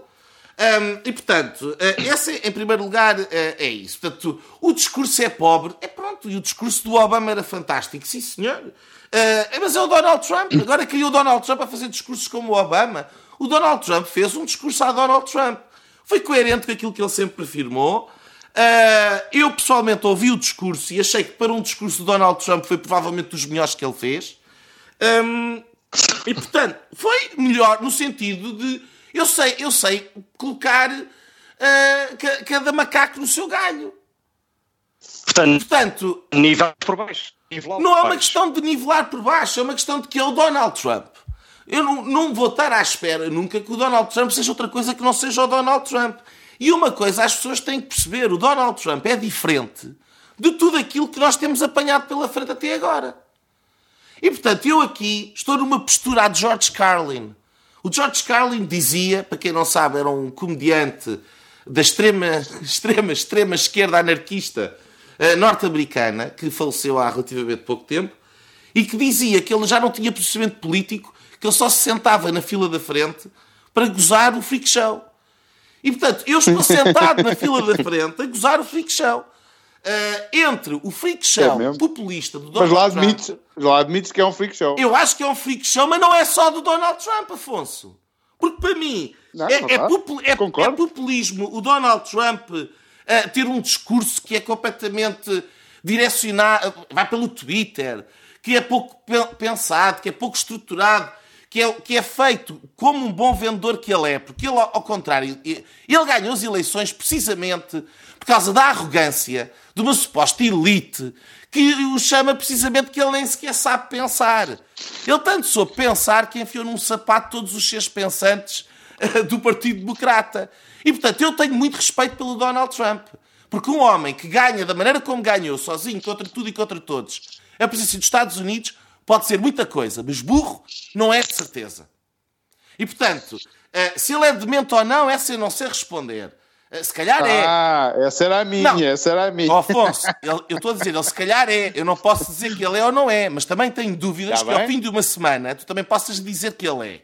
Um, e portanto, uh, esse, em primeiro lugar, uh, é isso. Portanto, o discurso é pobre, é pronto, e o discurso do Obama era fantástico, sim senhor. Uh, mas é o Donald Trump. Agora queria o Donald Trump a fazer discursos como o Obama. O Donald Trump fez um discurso a Donald Trump. Foi coerente com aquilo que ele sempre afirmou. Uh, eu pessoalmente ouvi o discurso e achei que para um discurso do Donald Trump foi provavelmente dos melhores que ele fez. Um, e portanto, foi melhor no sentido de eu sei, eu sei colocar uh, cada macaco no seu galho. Portanto, Portanto nível por baixo. Não é uma questão de nivelar por baixo, é uma questão de que é o Donald Trump. Eu não, não vou estar à espera nunca que o Donald Trump seja outra coisa que não seja o Donald Trump. E uma coisa as pessoas têm que perceber: o Donald Trump é diferente de tudo aquilo que nós temos apanhado pela frente até agora. E portanto, eu aqui estou numa postura de George Carlin. O George Carlin dizia, para quem não sabe, era um comediante da extrema, (laughs) extrema, extrema esquerda anarquista eh, norte-americana, que faleceu há relativamente pouco tempo, e que dizia que ele já não tinha posicionamento político, que ele só se sentava na fila da frente para gozar o freak show. E portanto, eu estou sentado na fila da frente a gozar o freak show. Uh, entre o freak show é populista do Donald mas lá admites, Trump. lá admites que é um freak show. Eu acho que é um freak show, mas não é só do Donald Trump, Afonso. Porque para mim não, é, não é, popul é, é, populismo o Donald Trump uh, ter um discurso que é completamente direcionado, vai pelo Twitter, que é pouco pensado, que é pouco estruturado, que é, que é feito como um bom vendedor que ele é, porque ele, ao contrário, ele ganhou as eleições precisamente por causa da arrogância de uma suposta elite que o chama precisamente que ele nem sequer sabe pensar. Ele tanto soube pensar que enfiou num sapato todos os seus pensantes do Partido Democrata. E, portanto, eu tenho muito respeito pelo Donald Trump. Porque um homem que ganha da maneira como ganhou, sozinho, contra tudo e contra todos, a presidência dos Estados Unidos, pode ser muita coisa, mas burro não é de certeza. E, portanto, eh, se ele é demente ou não, essa eu não sei responder. Eh, se calhar é. Ah, essa era a minha, não. essa era a minha. Oh, Afonso, eu estou a dizer, ele se calhar é. Eu não posso dizer que ele é ou não é, mas também tenho dúvidas tá que bem? ao fim de uma semana tu também possas dizer que ele é.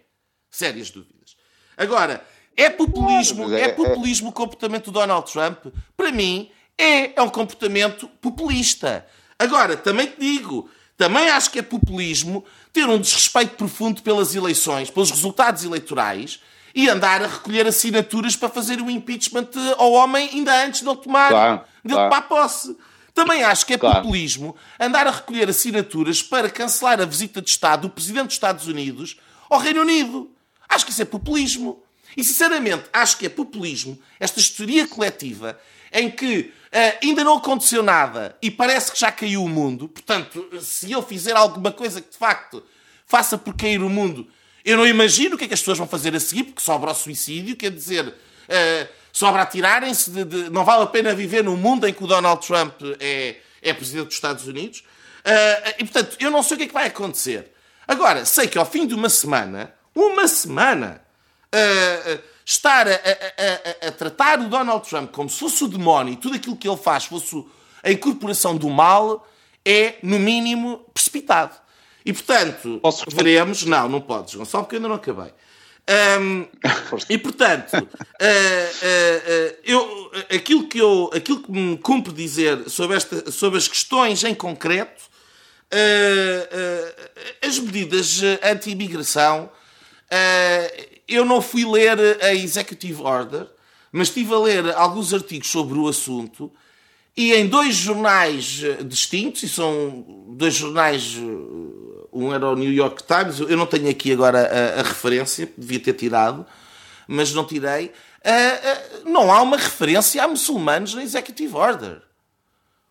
Sérias dúvidas. Agora, é populismo, é, é, populismo o comportamento do Donald Trump? Para mim, é, é um comportamento populista. Agora, também te digo, também acho que é populismo ter um desrespeito profundo pelas eleições, pelos resultados eleitorais e andar a recolher assinaturas para fazer o impeachment ao homem ainda antes de ele tomar, claro, de claro. tomar posse. Também acho que é claro. populismo andar a recolher assinaturas para cancelar a visita de Estado do Presidente dos Estados Unidos ao Reino Unido. Acho que isso é populismo. E sinceramente, acho que é populismo esta história coletiva em que uh, ainda não aconteceu nada e parece que já caiu o mundo. Portanto, se ele fizer alguma coisa que de facto faça por cair o mundo, eu não imagino o que é que as pessoas vão fazer a seguir, porque sobra o suicídio, quer dizer, uh, sobra atirarem-se de, de, Não vale a pena viver num mundo em que o Donald Trump é, é presidente dos Estados Unidos. Uh, e portanto, eu não sei o que é que vai acontecer. Agora, sei que ao fim de uma semana, uma semana, estar a, a, a, a, tratar o Donald Trump como se fosse o demónio e tudo aquilo que ele faz fosse a incorporação do mal, é, no mínimo, precipitado. E, portanto, Posso veremos. Não, não podes, Gonçalo, porque eu ainda não acabei. Um, e portanto, uh, uh, uh, eu, aquilo, que eu, aquilo que me cumpre dizer sobre, esta, sobre as questões em concreto, as medidas anti-imigração, eu não fui ler a Executive Order, mas estive a ler alguns artigos sobre o assunto e em dois jornais distintos, e são dois jornais um era o New York Times, eu não tenho aqui agora a, a referência, devia ter tirado, mas não tirei. Uh, uh, não há uma referência a muçulmanos na Executive Order.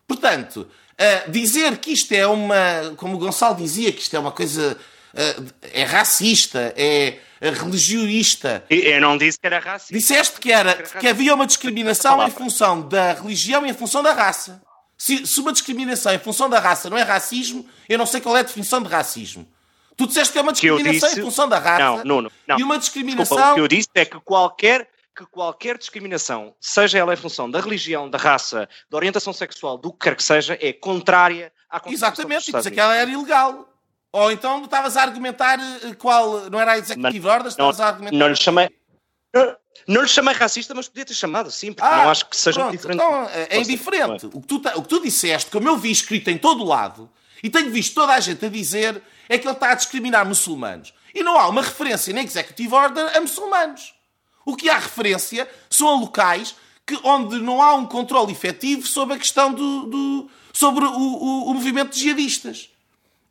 Portanto, uh, dizer que isto é uma. Como o Gonçalo dizia, que isto é uma coisa. É racista, é religioista. Eu não disse que era racista. Disseste que, era, que havia uma discriminação em função da religião e em função da raça. Se, se, uma discriminação em função da raça não é racismo, eu não sei qual é a definição de racismo. Tu disseste que é uma discriminação disse... em função da raça. Não, não, não. E uma discriminação. Desculpa, o que eu disse é que qualquer, que qualquer discriminação, seja ela em função da religião, da raça, da orientação sexual, do que quer que seja, é contrária à Constituição Exatamente, e que ela era ilegal. Ou então estavas a argumentar eh, qual. Não era a Executive Order, estavas a argumentar. Não lhe chamei. Não lhe chamei racista, mas podia ter chamado assim, porque ah, não acho que seja pronto, diferente. Então, é, é indiferente. O que, tu, o que tu disseste, como eu vi escrito em todo lado, e tenho visto toda a gente a dizer, é que ele está a discriminar muçulmanos. E não há uma referência na Executive Order a muçulmanos. O que há referência são a locais que, onde não há um controle efetivo sobre a questão do, do sobre o, o, o movimento de jihadistas.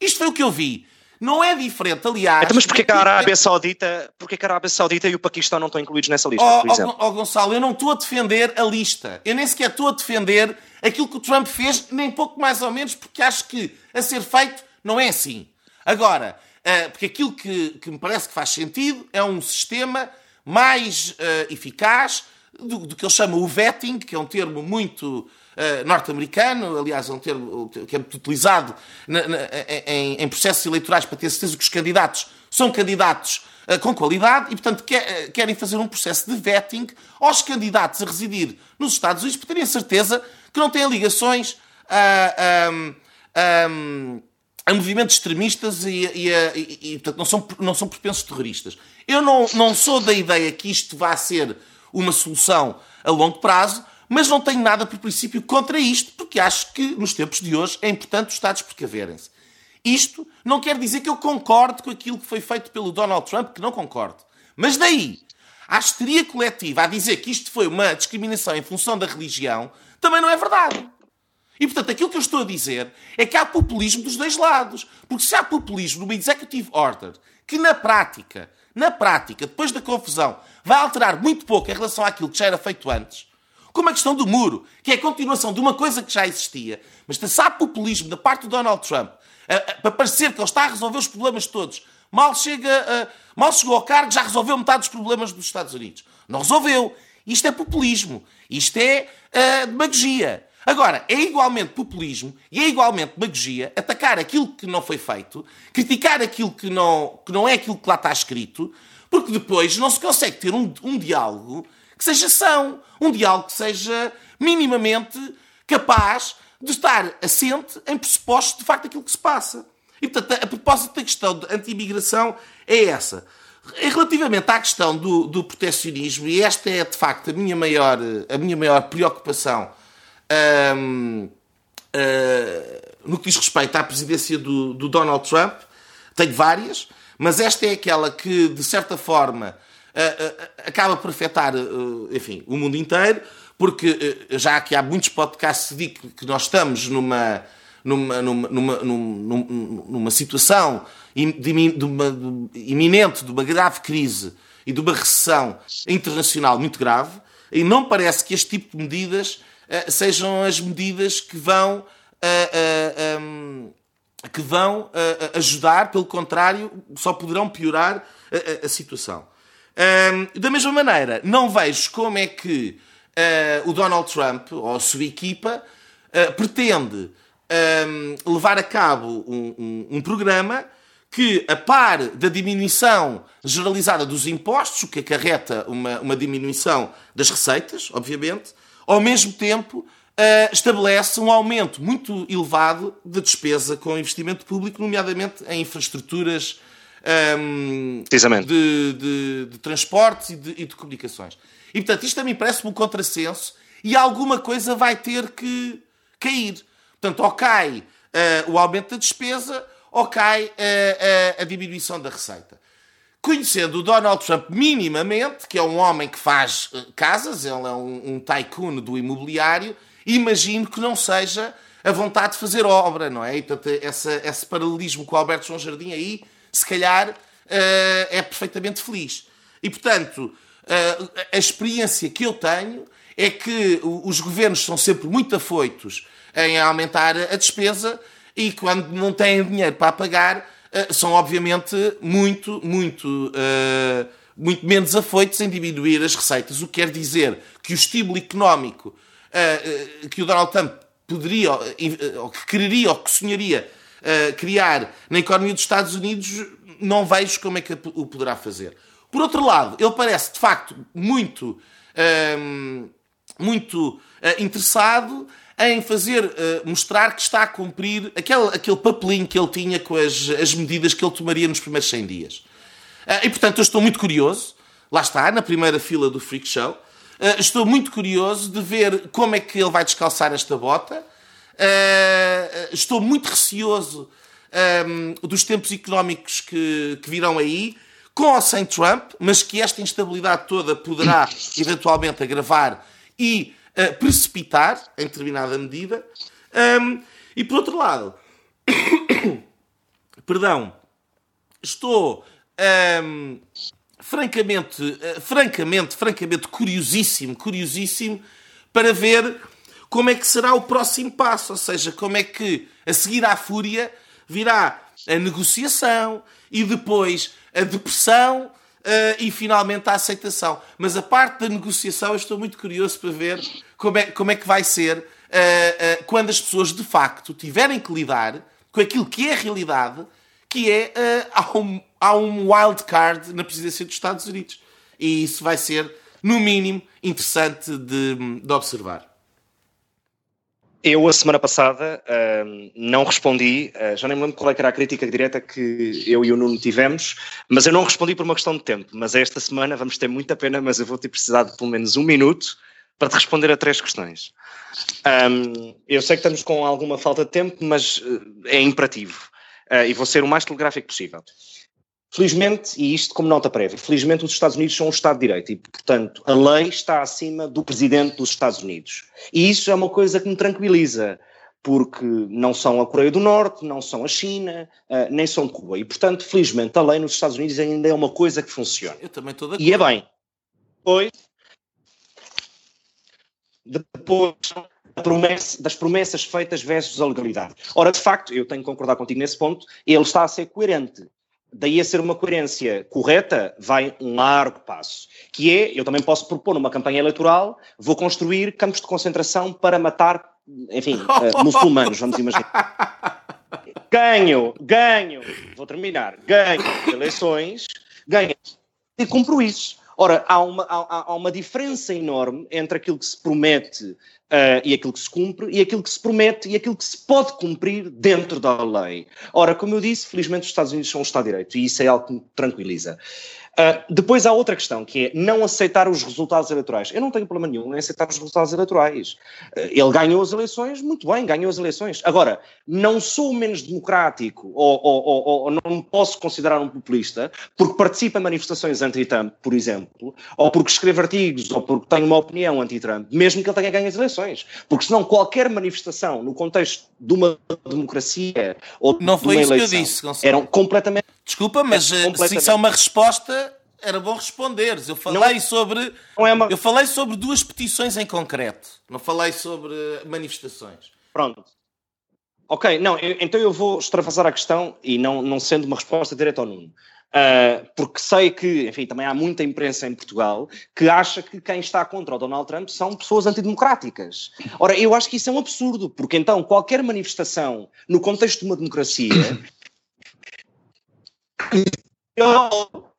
Isto foi o que eu vi. Não é diferente, aliás. Então, mas porquê que a Arábia Saudita, porquê que a Arábia Saudita e o Paquistão não estão incluídos nessa lista, oh, por exemplo? Oh, oh, Gonçalo, eu não estou a defender a lista. Eu nem sequer estou a defender aquilo que o Trump fez, nem pouco mais ou menos, porque acho que a ser feito não é assim. Agora, uh, porque aquilo que, que, me parece que faz sentido é um sistema mais uh, eficaz do, do, que ele chama o vetting, que é um termo muito uh, norte-americano, aliás, é um termo que é muito utilizado na, na, em, em, processos eleitorais para ter certeza que os candidatos são candidatos uh, com qualidade e, portanto, quer, eh, querem fazer um processo de vetting aos candidatos a residir nos Estados Unidos para terem certeza que não têm ligações a, a, a, a movimentos extremistas e, e, e, portanto, não são, não são propensos terroristas. Eu não, não sou da ideia que isto vá ser uma solução a longo prazo, mas não tenho nada por princípio contra isto, porque acho que nos tempos de hoje é importante os Estados precaverem-se. Isto não quer dizer que eu concordo com aquilo que foi feito pelo Donald Trump, que não concordo. Mas daí, a histeria coletiva a dizer que isto foi uma discriminação em função da religião, também não é verdade. E, portanto, aquilo que eu estou a dizer é que há populismo dos dois lados. Porque se há populismo numa executive order que, na prática, na prática, depois da confusão, vai alterar muito pouco em relação àquilo que já era feito antes, como a questão do muro, que é a continuação de uma coisa que já existia. Mas há populismo da parte do Donald Trump para parecer que ele está a resolver os problemas todos, mal, chega, mal chegou ao cargo, já resolveu metade dos problemas dos Estados Unidos. Não resolveu. Isto é populismo. Isto é uh, demagogia. Agora, é igualmente populismo e é igualmente demagogia atacar aquilo que não foi feito, criticar aquilo que não, que não é aquilo que lá está escrito, porque depois não se consegue ter um, um diálogo que seja são, um diálogo que seja minimamente capaz de estar assente em pressupostos de facto aquilo que se passa. E, portanto, a propósito da questão da anti-imigração é essa. Relativamente à questão do, do proteccionismo, e esta é de facto a minha maior, a minha maior preocupação hum, hum, no que diz respeito à presidência do, do Donald Trump, tenho várias, mas esta é aquela que, de certa forma, acaba por afetar, enfim, o mundo inteiro, porque já que há muitos podcasts dizem que nós estamos numa, numa, numa, numa, numa situação de uma, iminente de uma grave crise e de uma recessão internacional muito grave, e não parece que este tipo de medidas sejam as medidas que vão que vão ajudar, pelo contrário, só poderão piorar a, a situação. Um, da mesma maneira, não vejo como é que uh, o Donald Trump ou a sua equipa uh, pretende um, levar a cabo um, um, programa que, a par da diminuição generalizada dos impostos, que acarreta uma, uma diminuição das receitas, obviamente, ao mesmo tempo uh, estabelece um aumento muito elevado de despesa com investimento público, nomeadamente em infraestruturas um, de, de, de, transportes e de, e de, comunicações. E, portanto, isto também parece-me um contrassenso e alguma coisa vai ter que cair. Portanto, ou cai uh, o aumento da despesa ou cai uh, uh, a diminuição da receita. Conhecendo o Donald Trump minimamente, que é um homem que faz casas, ele é um, um tycoon do imobiliário, imagino que não seja a vontade de fazer obra, não é? E, portanto, essa, esse paralelismo com o Alberto João Jardim aí, se calhar, é perfeitamente feliz. E, portanto, a experiência que eu tenho é que os governos são sempre muito afoitos em aumentar a despesa e quando não têm dinheiro para pagar eh, são obviamente muito, muito, uh, muito menos afoitos em diminuir as receitas, o que quer dizer que o estímulo económico uh, que o Donald Trump poderia, ou que quereria, ou que sonharia uh, criar na economia dos Estados Unidos, não vejo como é que o poderá fazer. Por outro lado, ele parece de facto muito, muito interessado em fazer uh, mostrar que está a cumprir aquele, aquele papelinho que ele tinha com as, as medidas que ele tomaria nos primeiros 100 dias. Uh, e portanto, eu estou muito curioso, lá está, na primeira fila do Freak Show, uh, estou muito curioso de ver como é que ele vai descalçar esta bota. Estou muito receoso um, dos tempos económicos que, que virão aí, com ou sem Trump, mas que esta instabilidade toda poderá (coughs) eventualmente agravar e uh, precipitar, em determinada medida. Um, e por outro lado, (coughs) perdão, estou um, francamente, uh, francamente, francamente curiosíssimo, curiosíssimo para ver como é que será o próximo passo, ou seja, como é que a seguir à fúria virá a negociação e depois a depressão uh, e finalmente a aceitação. Mas a parte da negociação eu estou muito curioso para ver como é, como é que vai ser uh, uh, quando as pessoas de facto tiverem que lidar com aquilo que é a realidade, que é há, um, há um wild card na presidência dos Estados Unidos. E isso vai ser, no mínimo, interessante de, de observar. Eu, a semana passada, uh, não respondi, uh, já nem me lembro qual é era a crítica direta que eu e o Nuno tivemos, mas eu não respondi por uma questão de tempo. Mas esta semana vamos ter muita pena, mas eu vou ter precisado de pelo menos um minuto para te responder a três questões. Um, eu sei que estamos com alguma falta de tempo, mas uh, é imperativo. Uh, e vou ser o mais telegráfico possível. Felizmente, e isto como nota prévia, felizmente os Estados Unidos são um Estado de Direito e, portanto, a lei está acima do Presidente dos Estados Unidos. E isso é uma coisa que me tranquiliza, porque não são a Coreia do Norte, não são a China, uh, nem são Cuba. E, portanto, felizmente, a lei nos Estados Unidos ainda é uma coisa que funciona. Eu também estou de acordo. E é bem. Depois, depois das promessas feitas versus a legalidade. Ora, de facto, eu tenho que concordar contigo nesse ponto, ele está a ser coerente daí a ser uma coerência correta, vai um largo passo. Que é, eu também posso propor numa campanha eleitoral, vou construir campos de concentração para matar, enfim, uh, (laughs) muçulmanos, vamos imaginar. Ganho, ganho, vou terminar, ganho eleições, ganho e cumpro isso. Ora, há uma, há, há uma diferença enorme entre aquilo que se promete Uh, e aquilo que se cumpre, e aquilo que se promete, e aquilo que se pode cumprir dentro da lei. Ora, como eu disse, felizmente os Estados Unidos são um Estado de Direito, e isso é algo que me tranquiliza. Uh, depois há outra questão, que é não aceitar os resultados eleitorais. Eu não tenho problema nenhum em aceitar os resultados eleitorais. Uh, ele ganhou as eleições, muito bem, ganhou as eleições. Agora, não sou menos democrático ou, ou, ou, ou não posso considerar um populista porque participa em manifestações anti-Trump, por exemplo, ou porque escrevo artigos, ou porque tenho uma opinião anti-Trump, mesmo que ele tenha ganho as eleições. Porque senão qualquer manifestação no contexto de uma democracia ou não foi isso eleição, eram completamente Desculpa, mas é se isso é uma resposta, era bom responderes. Eu falei não, sobre. Não é uma... Eu falei sobre duas petições em concreto. Não falei sobre manifestações. Pronto. Ok, não, eu, então eu vou extravasar a questão e não, não sendo uma resposta direta ao Nuno. Uh, porque sei que, enfim, também há muita imprensa em Portugal que acha que quem está contra o Donald Trump são pessoas antidemocráticas. Ora, eu acho que isso é um absurdo, porque então qualquer manifestação no contexto de uma democracia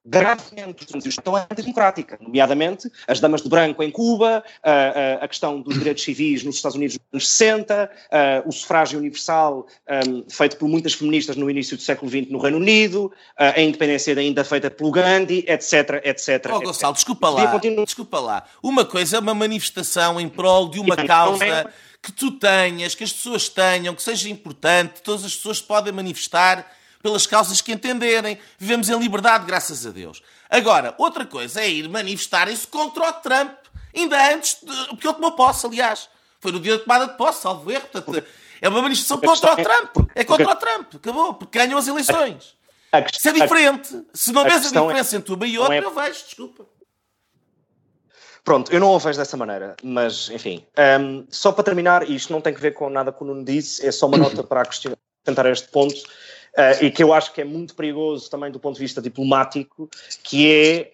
gravemente a questão antidemocrática, nomeadamente as damas de branco em Cuba, a, a, questão dos direitos civis nos Estados Unidos nos anos 60, a, o sufrágio universal um, feito por muitas feministas no início do século XX no Reino Unido, a independência ainda feita pelo Gandhi, etc, etc. Oh, Gonçalo, desculpa lá, desculpa lá. Uma coisa é uma manifestação em prol de uma causa é- que tu tenhas, que as pessoas tenham, que seja importante, todas as pessoas podem manifestar pelas causas que entenderem. Vivemos em liberdade, graças a Deus. Agora, outra coisa é ir manifestarem-se contra o Trump, ainda antes, de, porque ele tomou posse, aliás. Foi no dia da tomada de posse, salvo erro. Portanto, é uma manifestação contra o Trump. É contra o Trump. Acabou, porque ganham as eleições. Isso é diferente. Se não vês a é diferença entre uma e outra, eu vejo, desculpa. Pronto, eu não o vejo dessa maneira, mas enfim. Um, só para terminar, isto não tem que ver com nada que o Nuno disse, é só uma nota para acrescentar este ponto uh, e que eu acho que é muito perigoso também do ponto de vista diplomático, que é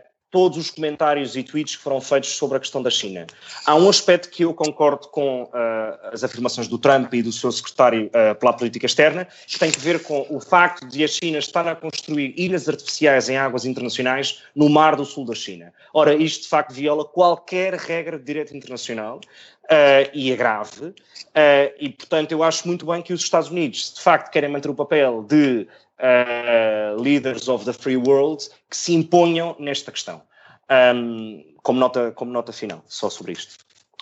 uh, todos os comentários e tweets que foram feitos sobre a questão da China. Há um aspecto que eu concordo com uh, as afirmações do Trump e do seu secretário uh, pela política externa, que tem que ver com o facto de a China estar a construir ilhas artificiais em águas internacionais no mar do sul da China. Ora, isto de facto viola qualquer regra de direito internacional Uh, e é grave, uh, e portanto eu acho muito bem que os Estados Unidos de facto querem manter o papel de uh, leaders of the free world que se imponham nesta questão, um, como, nota, como nota final, só sobre isto.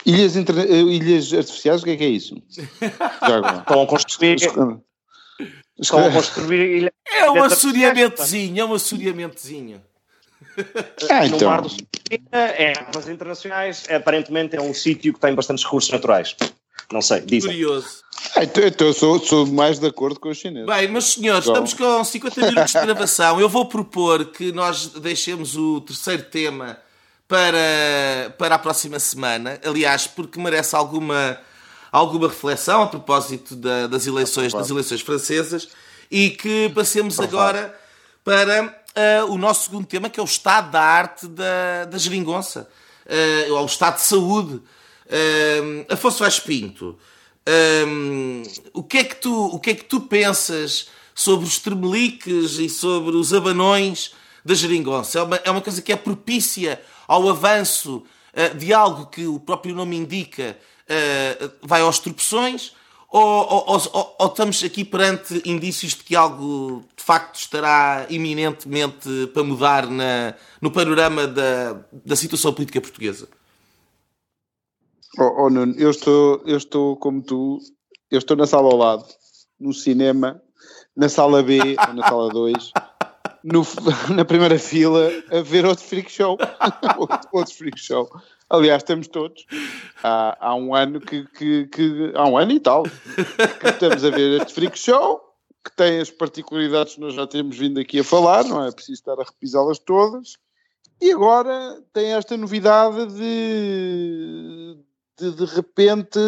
Ilhas, inter... Ilhas artificiais, o que é que é isso? (laughs) Estão a construir. Estão a construir ilhas. É um assoreamentozinho, é um assoreamentozinho. Ah, então. No mar do é águas internacionais, aparentemente é um sítio que tem bastantes recursos naturais. Não sei, dizem. Curioso. Ah, então, então eu sou, sou, mais de acordo com os chineses. Bem, mas senhores, estamos com 50 minutos de gravação. Eu vou propor que nós deixemos o terceiro tema para, para a próxima semana. Aliás, porque merece alguma, alguma reflexão a propósito da, das, eleições, das eleições francesas. E que passemos agora para uh, o nosso segundo tema, que é o estado da arte da, da geringonça, uh, ou o estado de saúde. Uh, Afonso Vaz Pinto, o, que é que tu, o que é que tu pensas sobre os tremeliques e sobre os abanões da geringonça? É uma, é uma coisa que é propícia ao avanço uh, de algo que o próprio nome indica uh, vai aos tropeções? Ou, ou, ou, ou, estamos aqui perante indícios de que algo de facto estará iminentemente para mudar na, no panorama da, da situação política portuguesa? Oh, oh Nuno, eu estou, eu estou como tu, eu estou na sala ao lado, no cinema, na sala B ou na sala 2, (laughs) no, (laughs) na primeira fila, a ver outro freak show. (laughs) outro, outro freak show. Aliás, temos todos. Há, há um ano que, que, que, Há um ano e tal. Que estamos a ver este freak show, que tem as particularidades que nós já temos vindo aqui a falar, não é preciso estar a repisá-las todas. E agora tem esta novidade de, de, de repente,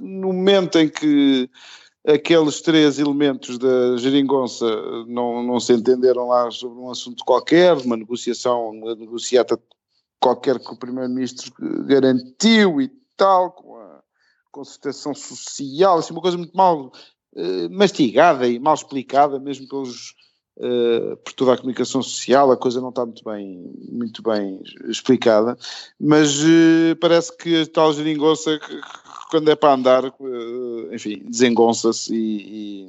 no momento em que aqueles três elementos da geringonça não, não se entenderam lá sobre um assunto qualquer, uma negociação, uma negociata qualquer que o Primeiro-Ministro garantiu e tal, com a concertação social, assim, uma coisa muito mal uh, mastigada e mal explicada, mesmo pelos, uh, por toda a comunicação social, a coisa não está muito bem, muito bem explicada, mas uh, parece que a tal geringonça, que, quando é para andar, enfim, desengonça-se e,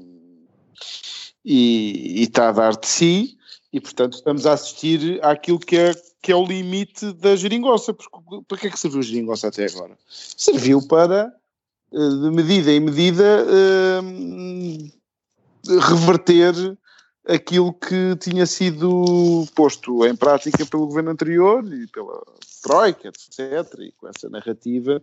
e, e, e está a dar de si, e portanto estamos a assistir àquilo que é que é o limite da geringonça. Porque, para que é que serviu a geringonça até agora? Serviu para, de medida em medida, reverter aquilo que tinha sido posto em prática pelo governo anterior e pela Troika, etc., e com essa narrativa.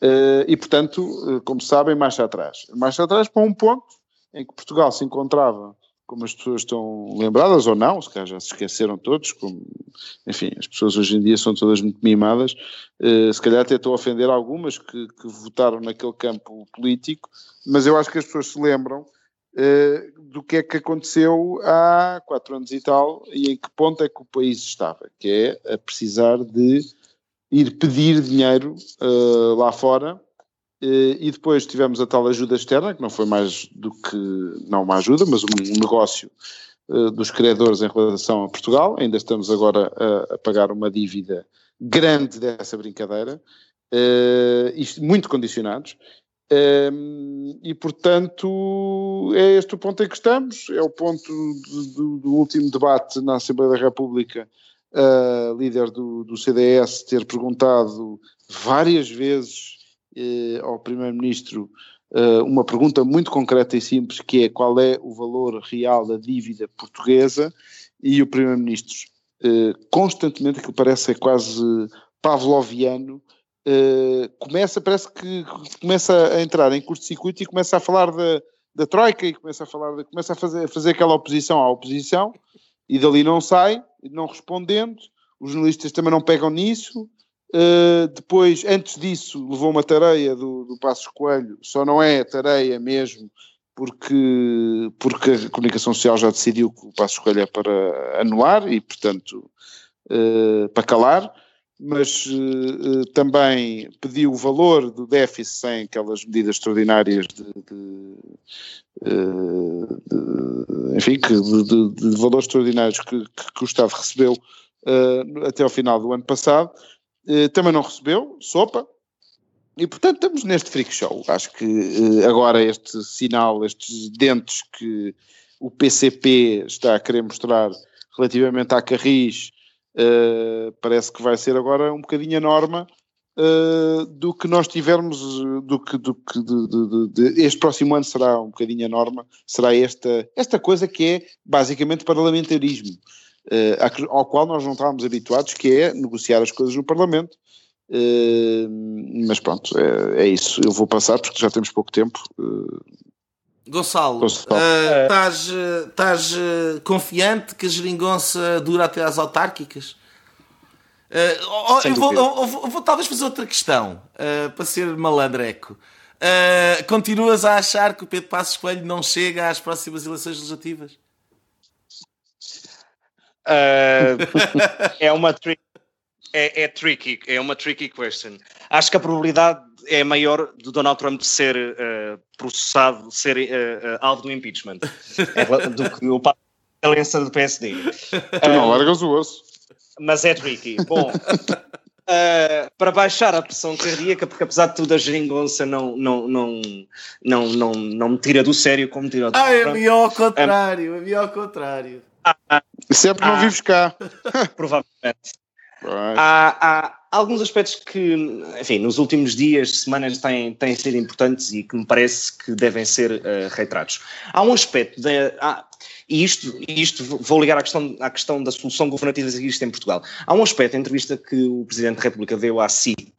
Eh, e, portanto, como sabem, marcha atrás. Marcha atrás para um ponto em que Portugal se encontrava como as pessoas estão lembradas ou não, se calhar já se esqueceram todos, como, enfim, as pessoas hoje em dia são todas muito mimadas, uh, se calhar até estou a ofender algumas que, que, votaram naquele campo político, mas eu acho que as pessoas se lembram uh, do que é que aconteceu há quatro anos e tal, e em que ponto é que o país estava, que é a precisar de ir pedir dinheiro uh, lá fora eh, e depois tivemos a tal ajuda externa, que não foi mais do que, não uma ajuda, mas um negócio dos credores em relação a Portugal. Ainda estamos agora a, a pagar uma dívida grande dessa brincadeira, isto, muito condicionados. E, portanto, é este o ponto em que estamos, é o ponto do, último debate na Assembleia da República, a líder do, do CDS ter perguntado várias vezes eh, ao Primeiro-Ministro eh, uma pergunta muito concreta e simples, que é qual é o valor real da dívida portuguesa, e o Primeiro-Ministro eh, constantemente, que parece ser quase pavloviano, Uh, começa, parece que começa a entrar em curto-circuito e começa a falar da, da Troika e começa a falar de, começa a fazer, a fazer aquela oposição à oposição e dali não sai, não respondendo, os jornalistas também não pegam nisso. Uh, depois, antes disso, levou uma tareia do, do Passos Coelho, só não é tareia mesmo, porque, porque a comunicação social já decidiu que o Passos Coelho é para anular e, portanto, uh, para calar mas uh, também pediu o valor do déficit sem aquelas medidas extraordinárias de, de, uh, de enfim, de, de, valores extraordinários que, que, o Estado recebeu uh, até ao final do ano passado, também não recebeu, sopa, e portanto estamos neste freak show. Acho que agora este sinal, estes dentes que o PCP está a querer mostrar relativamente à Carris Uh, parece que vai ser agora um bocadinho a norma uh, do que nós tivermos, do que, do que de, de, de, este próximo ano será um bocadinho a norma, será esta, esta coisa que é basicamente parlamentarismo, uh, ao qual nós não estávamos habituados, que é negociar as coisas no Parlamento. mas pronto, é, é, isso. Eu vou passar porque já temos pouco tempo. Gonçalo, estás uh, uh, uh, confiante que a geringonça dura até às autárquicas? Oh, eu vou, eu vou, vou, talvez fazer outra questão, para ser malandreco. continuas a achar que o Pedro Passos Coelho não chega às próximas eleições legislativas? (laughs) é uma tri é, é tricky, é uma tricky question. Acho que a probabilidade é maior do Donald Trump ser uh, processado, ser uh, uh, alvo do impeachment, (laughs) do que o aliança do PSD. Tu não largas o osso. Mas é tricky. Bom, (laughs) para baixar a pressão cardíaca, porque apesar de tudo a geringonça não, não, não, não, não, não me tira do sério como tira do Ah, é melhor ao contrário, é melhor ao contrário. Ah, ah, Sempre não ah, vives cá. Provavelmente. (laughs) Há, há, alguns aspectos que, enfim, nos últimos dias, semanas têm, têm sido importantes e que me parece que devem ser uh, reiterados. Há um aspecto, de, há, e isto, isto vou ligar à questão, à questão da solução governativa existe em Portugal. Há um aspecto, a entrevista que o Presidente da República deu à SIC,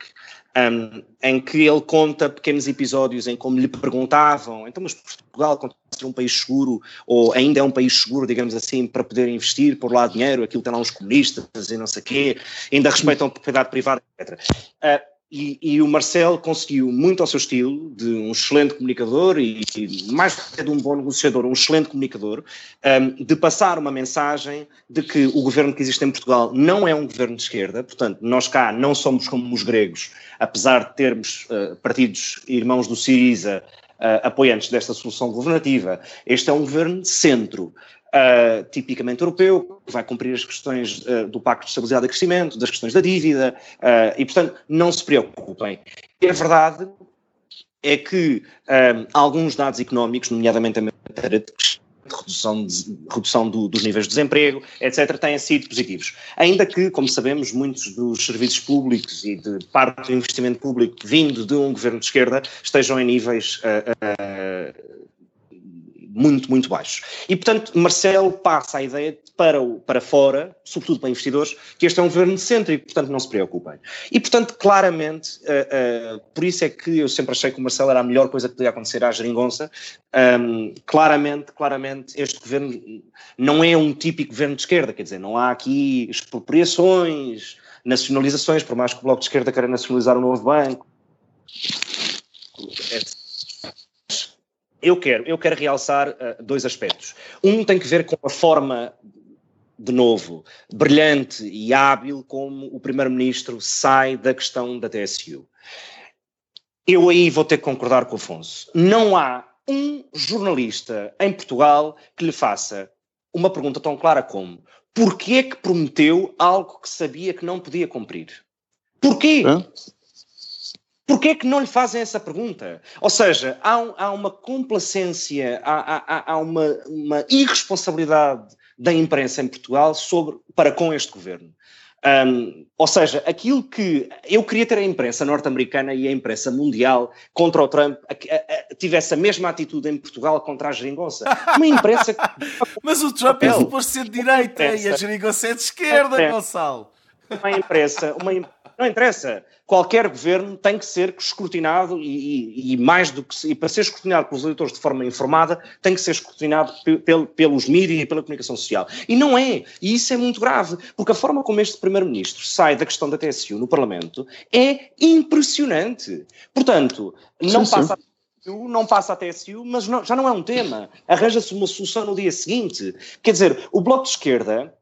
um, em que ele conta pequenos episódios em como lhe perguntavam, então, mas Portugal continua a ser um país seguro, ou ainda é um país seguro, digamos assim, para poder investir, por lá dinheiro, aquilo tem lá uns comunistas e não sei o quê, ainda respeitam propriedade privada, etc. Uh, e, e, o Marcel conseguiu, muito ao seu estilo, de um excelente comunicador e, e mais de um bom negociador, um excelente comunicador, um, de passar uma mensagem de que o governo que existe em Portugal não é um governo de esquerda, portanto, nós cá não somos como os gregos, apesar de termos uh, partidos irmãos do Siriza uh, apoiantes desta solução governativa. Este é um governo de centro uh, tipicamente europeu, que vai cumprir as questões uh, do Pacto de Estabilidade e Crescimento, das questões da dívida, uh, e, portanto, não se preocupem. E a verdade é que alguns dados económicos, nomeadamente a matéria de redução, de, redução do, dos níveis de desemprego, etc., têm sido positivos. Ainda que, como sabemos, muitos dos serviços públicos e de parte do investimento público vindo de um governo de esquerda estejam em níveis uh, uh, muito, muito baixos. E, portanto, Marcelo passa a ideia para, o, para fora, sobretudo para investidores, que este é um governo de centro e, portanto, não se preocupem. E, portanto, claramente, uh, uh, por isso é que eu sempre achei que o Marcelo era a melhor coisa que podia acontecer à geringonça. Um, claramente, claramente, este governo não é um típico governo de esquerda, quer dizer, não há aqui expropriações, nacionalizações, por mais que o Bloco de Esquerda queira nacionalizar o um novo banco, etc eu quero, eu quero realçar uh, dois aspectos. Um tem que ver com a forma, de novo, brilhante e hábil como o Primeiro-Ministro sai da questão da TSU. Eu aí vou ter que concordar com o Afonso. Não há um jornalista em Portugal que lhe faça uma pergunta tão clara como porquê é que prometeu algo que sabia que não podia cumprir? Porquê? É? Porquê é que não lhe fazem essa pergunta? Ou seja, há, um, há uma complacência, há, há, há uma, uma, irresponsabilidade da imprensa em Portugal sobre, para com este governo. Um, ou seja, aquilo que eu queria ter a imprensa norte-americana e a imprensa mundial contra o Trump a, a, a, tivesse a mesma atitude em Portugal contra a geringonça. Uma imprensa. (laughs) Mas o Trump é suposto ser de direita e a geringonça é de esquerda, Gonçalo. Uma imprensa, uma, não interessa. Qualquer governo tem que ser escrutinado e, e, e mais do que e para ser escrutinado pelos eleitores de forma informada, tem que ser escrutinado pel, pelos mídias e pela comunicação social. E não é. E isso é muito grave, porque a forma como este primeiro-ministro sai da questão da TSU no Parlamento é impressionante. Portanto, não sim, passa sim não passa a TSU, mas não, já não é um tema. Arranja-se uma solução no dia seguinte. Quer dizer, o Bloco de Esquerda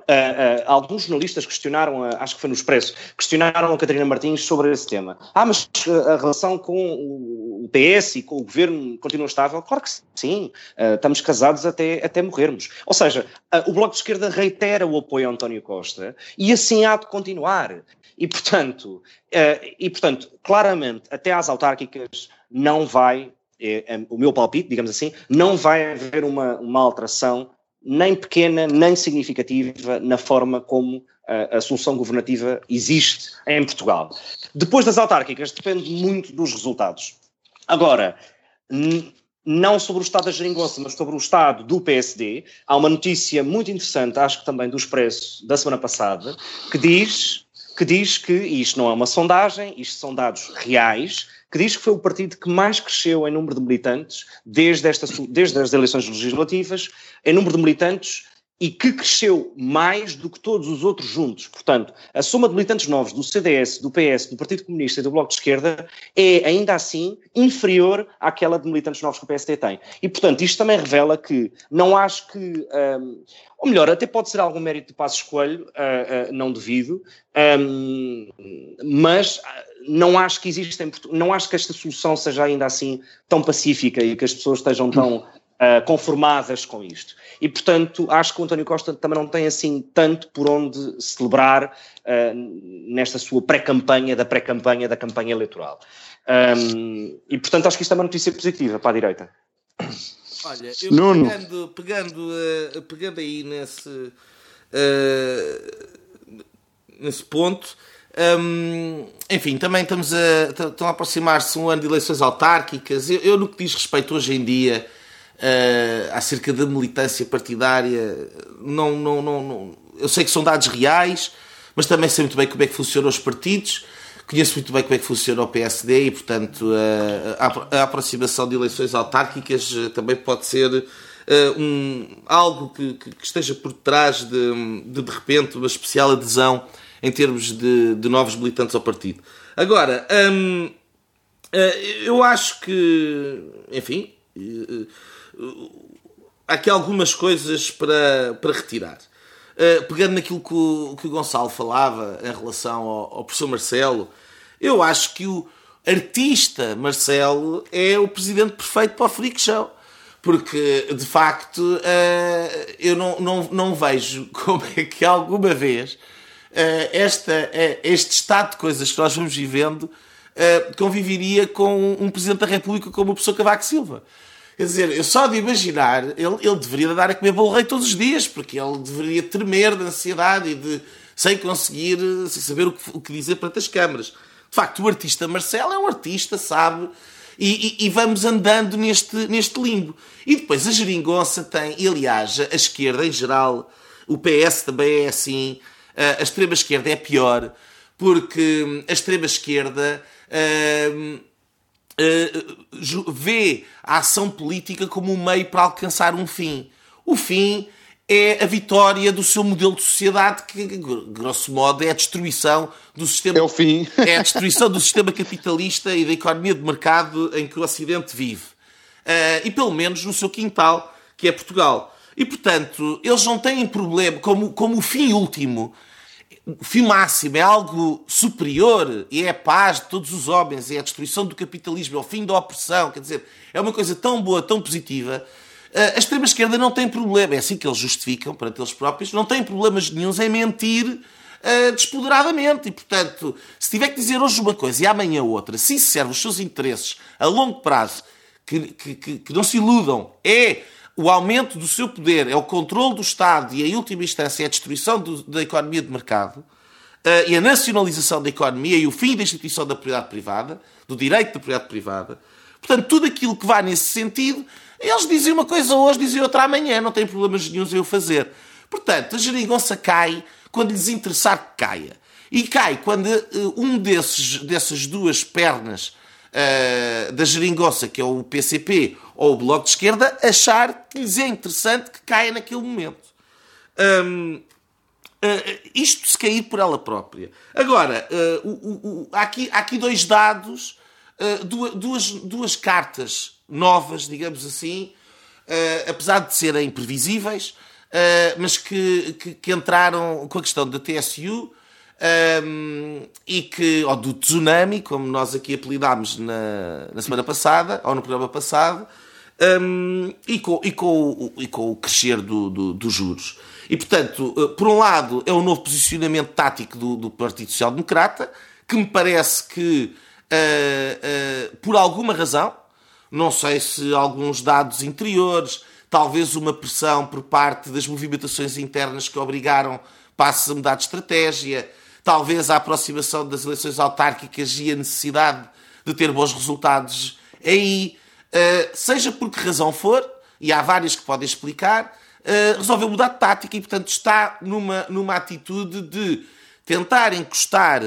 Uh, uh, alguns jornalistas questionaram, uh, acho que foi no Expresso, questionaram a Catarina Martins sobre esse tema. Ah, mas a relação com o PS e com o governo continua estável? Claro que sim, estamos casados até, até morrermos. Ou seja, o Bloco de Esquerda reitera o apoio a António Costa e assim há de continuar. E portanto, e, portanto claramente, até às autárquicas não vai, é, é, o meu palpite, digamos assim, não vai haver uma, uma alteração nem pequena, nem significativa na forma como a, a solução governativa existe em Portugal. Depois das autárquicas, depende muito dos resultados. Agora, não sobre o estado da geringonça, mas sobre o estado do PSD, há uma notícia muito interessante, acho que também do Expresso, da semana passada, que diz que, diz que isto não é uma sondagem, isto são dados reais, que diz que foi o partido que mais cresceu em número de militantes desde, esta, desde as eleições legislativas, em número de militantes e que cresceu mais do que todos os outros juntos. Portanto, a soma de militantes novos do CDS, do PS, do Partido Comunista e do Bloco de Esquerda é, ainda assim, inferior àquela de militantes novos que o PSD tem. E, portanto, isto também revela que não acho que. Um, ou melhor, até pode ser algum mérito de Passo Escolho, uh, uh, não devido, um, mas não acho que existem, não acho que esta solução seja ainda assim tão pacífica e que as pessoas estejam tão uh, conformadas com isto. E, portanto, acho que o António Costa também não tem assim tanto por onde celebrar uh, nesta sua pré-campanha, da pré-campanha, da campanha eleitoral. Um, e, portanto, acho que isto é uma notícia positiva para a direita. Olha, eu Nuno. pegando, pegando, uh, pegando aí nesse, uh, nesse ponto, um, enfim, também estamos a, estão a aproximar-se um ano de eleições autárquicas. Eu, eu, no que diz respeito hoje em dia uh, acerca da militância partidária, não, não, não, não, eu sei que são dados reais, mas também sei muito bem como é que funcionam os partidos, conheço muito bem como é que funciona o PSD e, portanto, a, a, a aproximação de eleições autárquicas eh, também pode ser uh, um, algo que, que, esteja por trás de, de, de repente, uma especial adesão em termos de, de novos militantes ao partido. Agora, hum, eu acho que, enfim, há aqui algumas coisas para, para retirar. Uh, pegando naquilo que o, que o Gonçalo falava em relação ao, ao professor Marcelo, eu acho que o artista Marcelo é o presidente perfeito para o Freak Show. Porque, de facto, uh, eu não, não, não vejo (laughs) como é que alguma vez uh, esta, este estado de coisas que nós vamos vivendo conviveria com um Presidente da República como o professor Cavaco Silva. Quer dizer, eu só de imaginar, ele, ele deveria dar a comer bolo rei todos os dias, porque ele deveria tremer de ansiedade e de sem conseguir, sem saber o que, o que dizer perante as câmaras. De facto, o artista Marcelo é um artista, sabe? E, e, e, vamos andando neste, neste limbo. E depois a geringonça tem, e aliás, a esquerda em geral, o PS também é assim, a extrema-esquerda é pior, porque a extrema-esquerda. Uh, uh, vê a ação política como um meio para alcançar um fim. O fim é a vitória do seu modelo de sociedade, que, grosso modo, é a destruição do sistema. É o fim. (laughs) É a destruição do sistema capitalista e da economia de mercado em que o Ocidente vive. Uh, e pelo menos no seu quintal, que é Portugal. E, portanto, eles não têm problema, como, como o fim último o fim máximo é algo superior e é a paz de todos os homens, é a destruição do capitalismo, é o fim da opressão, quer dizer, é uma coisa tão boa, tão positiva. a extrema-esquerda não tem problema, é assim que eles justificam para eles próprios, não tem problemas nenhums em mentir uh, despoderadamente. E, portanto, se tiver que dizer hoje uma coisa e amanhã outra, se isso serve os seus interesses a longo prazo, que, que, que, que não se iludam, é o aumento do seu poder, é o controle do Estado e, em última instância, é a destruição do, da economia de mercado uh, e a nacionalização da economia e o fim da instituição da propriedade privada, do direito da propriedade privada. Portanto, tudo aquilo que vá nesse sentido, eles dizem uma coisa hoje, dizem outra amanhã, não tem problemas nenhums em o fazer. Portanto, a geringonça cai quando lhes interessar que caia. E cai quando uh, um desses, dessas duas pernas uh, da geringonça, que é o PCP ou o Bloco de Esquerda, achar que lhes é interessante que caia naquele momento. Um, uh, isto se cair por ela própria. Agora, uh, o, o, há, aqui, há aqui dois dados, duas, duas cartas novas, digamos assim, apesar de serem previsíveis, mas que, que, que, entraram com a questão da TSU um, e que, ou do tsunami, como nós aqui apelidámos na, na semana passada, ou no programa passado, um, e, com, e, com, e com o crescer do, do, dos juros. E, portanto, eh, por um lado, é o novo posicionamento tático do, do Partido Social Democrata, que me parece que, uh, uh, por alguma razão, não sei se alguns dados interiores, talvez uma pressão por parte das movimentações internas que obrigaram passos a mudar de estratégia, talvez a aproximação das eleições autárquicas e a necessidade de ter bons resultados aí, uh, seja por que razão for, e há várias que podem explicar, uh, resolveu mudar de tática e, portanto, está numa, numa atitude de tentar encostar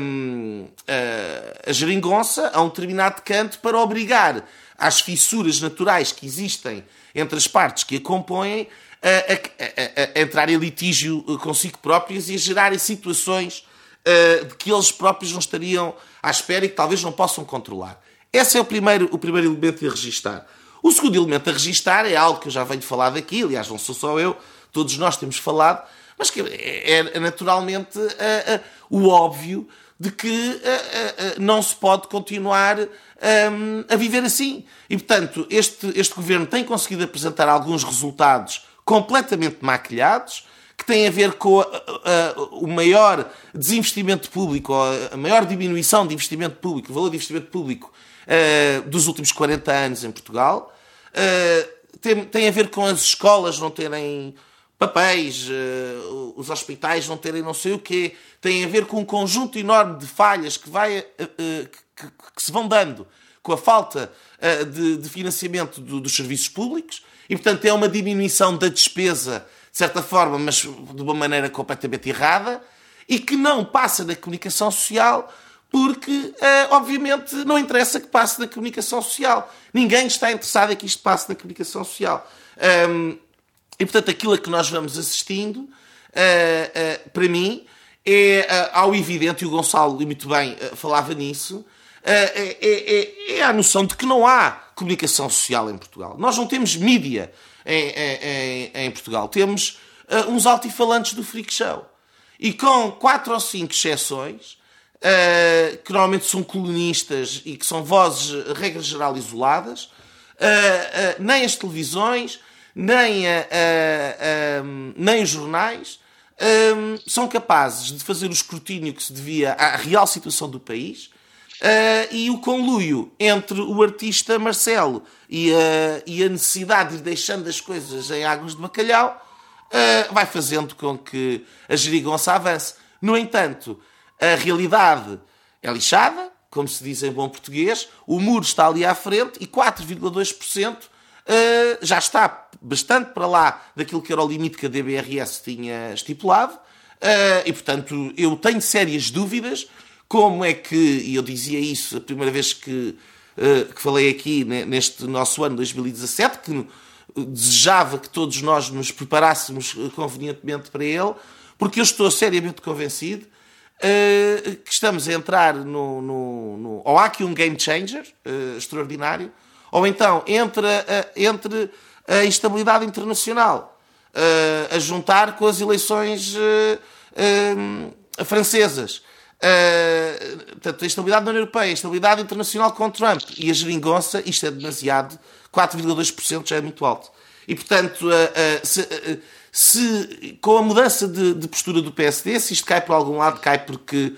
um, uh, eh, a geringonça a um determinado canto para obrigar às fissuras naturais que existem entre as partes que a compõem a, a, a, entrar em litígio consigo próprios e a gerarem situações uh, de que eles próprios não estariam à espera e que talvez não possam controlar. Esse é o primeiro, o primeiro elemento a registar. O segundo elemento a registar é algo que eu já venho falar aqui, aliás, não sou só eu, todos nós temos falado, mas que é, é naturalmente uh, o óbvio de que não se pode continuar um, a viver assim. E, portanto, este, este governo tem conseguido apresentar alguns resultados completamente maquilhados, que têm a ver com a, a, o maior desinvestimento público, a maior diminuição de investimento público, o valor de investimento público uh, dos últimos 40 anos em Portugal. Uh, tem, tem, a ver com as escolas não terem papéis, uh, os hospitais não terem não sei o quê. Tem a ver com um conjunto enorme de falhas que, vai, que, que se vão dando com a falta de, de financiamento do, dos serviços públicos e, portanto, é uma diminuição da despesa, de certa forma, mas de uma maneira completamente errada, e que não passa na comunicação social, porque, eh, obviamente, não interessa que passe na comunicação social. Ninguém está interessado em que isto passe na comunicação social. E, portanto, aquilo a que nós vamos assistindo, uh, uh, para mim, é ao evidente, e o Gonçalo muito bem falava nisso, é, é, é, a noção de que não há comunicação social em Portugal. Nós não temos mídia em, em, em Portugal. Temos uh, uns altifalantes do freak show. E com quatro ou cinco exceções, uh, que normalmente são colonistas e que são vozes, regra geral, isoladas, uh, nem as televisões, nem, nem os jornais são capazes de fazer o escrutínio que se devia à real situação do país Uh, e o conluio entre o artista Marcelo e a, e a necessidade de ir deixando as coisas em águas de bacalhau uh, vai fazendo com que a gerigonça avance. No entanto, a realidade é lixada, como se diz em bom português, o muro está ali à frente e 4,2% uh, já está bastante para lá daquilo que era o limite que a DBRS tinha estipulado. E, portanto, eu tenho sérias dúvidas como é que, e eu dizia isso a primeira vez que, uh, que falei aqui neste nosso ano 2017, que desejava que todos nós nos preparássemos eh, convenientemente para ele, porque eu estou seriamente convencido uh, que estamos a entrar no, no, no, Ou há aqui um game changer uh, extraordinário, ou então entre a, entre a instabilidade internacional a juntar com as eleições francesas Uh, portanto, a estabilidade da União Europeia, a estabilidade internacional com Trump e a geringonça, isto é demasiado, 4,2% já é muito alto. E, portanto, uh, uh, se, se, com a mudança de, de, postura do PSD, se isto cai por algum lado, cai porque,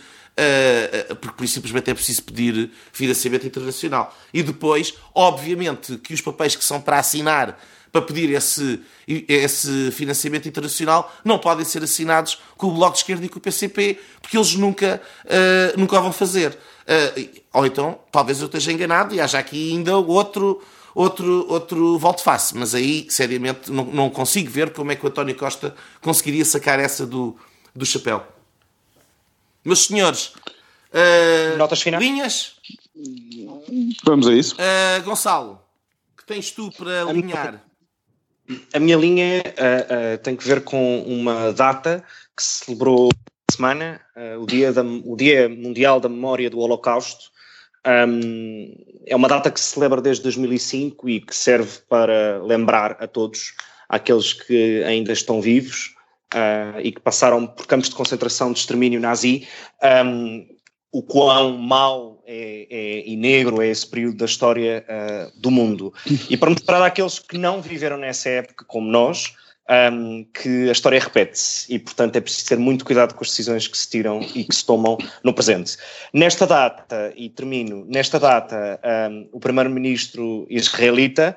porque simplesmente é preciso pedir financiamento internacional. E depois, obviamente, que os papéis que são para assinar para pedir esse, esse financiamento internacional não podem ser assinados com o Bloco de Esquerda e com o PCP, porque eles nunca, uh, nunca vão fazer. Uh, ou então, talvez eu esteja enganado e haja aqui ainda outro, outro, outro volte-face, mas aí, seriamente, não, não consigo ver como é que o António Costa conseguiria sacar essa do, do chapéu. Meus senhores, uh, notas finais? Linhas? Vamos a isso. Uh, Gonçalo, que tens tu para alinhar? A minha linha uh, uh, tem que ver com uma data que se celebrou semana, uh, o, dia da, o Dia Mundial da Memória do Holocausto. Um, é uma data que se celebra desde 2005 e que serve para lembrar a todos, aqueles que ainda estão vivos e que passaram por campos de concentração de extermínio nazi, um, o quão mau é, é, e negro é esse período da história uh, do mundo. E para mostrar àqueles que não viveram nessa época, como nós, um, que a história repete-se e, portanto, é preciso ter muito cuidado com as decisões que se tiram e que se tomam no presente. Nesta data, e termino, nesta data, um, o primeiro-ministro israelita,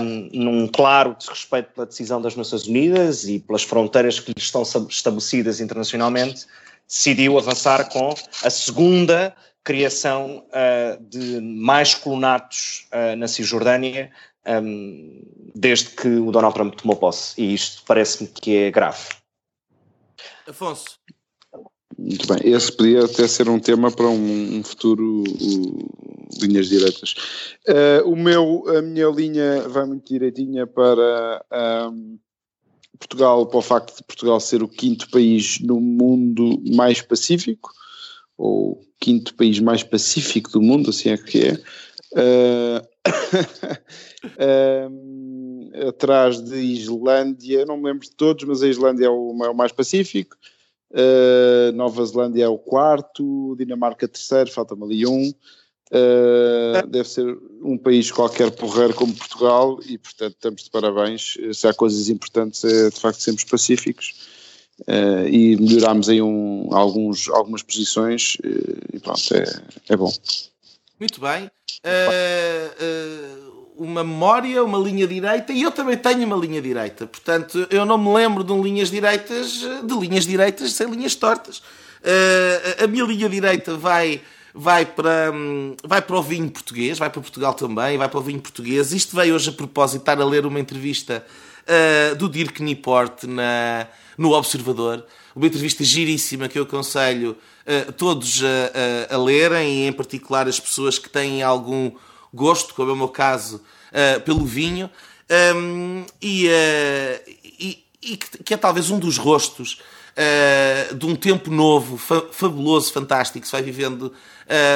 um, num claro desrespeito pela decisão das Nações Unidas e pelas fronteiras que lhe estão estabelecidas internacionalmente, decidiu avançar com a segunda criação uh, de mais colonatos uh, na Cisjordânia um, desde que o Donald Trump tomou posse. E isto parece-me que é grave. Afonso. Muito bem. Esse podia até ser um tema para um, um futuro uh, linhas direitas. Uh, o meu, a minha linha vai muito direitinha para um, Portugal, para o facto de Portugal ser o quinto país no mundo mais pacífico, ou quinto país mais pacífico do mundo, assim é que é. Uh, uh, (coughs) atrás de Islândia, não me lembro de todos, mas a Islândia é o, é o mais pacífico. Uh, Nova Zelândia é o quarto, Dinamarca terceiro, falta-me ali um. Uh, deve ser um país qualquer porreiro como Portugal e, portanto, estamos de parabéns. Se há coisas importantes, é de facto sermos pacíficos uh, e melhorámos aí um, alguns, algumas posições uh, e pronto, é, é bom. Muito bem. uma memória, uma linha direita e eu também tenho uma linha direita. Portanto, eu não me lembro de linhas direitas, de linhas direitas sem linhas tortas. a minha linha direita vai vai para, hum, vai para o vinho português, vai para Portugal também, vai para o vinho português. Isto veio hoje a propósito, estar a ler uma entrevista uh, do Dirk Niport na, no Observador, uma entrevista giríssima que eu aconselho uh, todos a, a, a, lerem, e em particular as pessoas que têm algum gosto, como é o meu caso, uh, pelo vinho, um, e, e, e que, que é talvez um dos rostos uh, de um tempo novo, fa fabuloso, fantástico, que se vai vivendo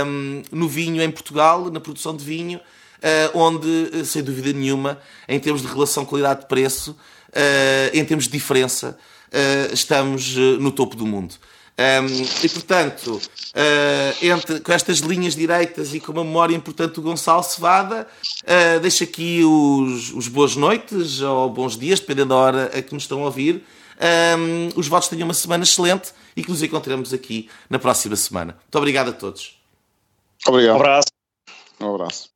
um, no vinho em Portugal, na produção de vinho, onde, eh, sem dúvida nenhuma, em termos de relação qualidade-preço, uh, em termos de diferença, estamos no topo do mundo. Um, e portanto, uh, entre, com estas linhas direitas e com uma memória importante do Gonçalo Cevada, uh, deixo aqui os, os boas noites ou bons dias, dependendo da hora a que nos estão a ouvir um, os votos tenham uma semana excelente e que nos encontremos aqui na próxima semana. Muito obrigado a todos. Obrigado. Um abraço. Um abraço.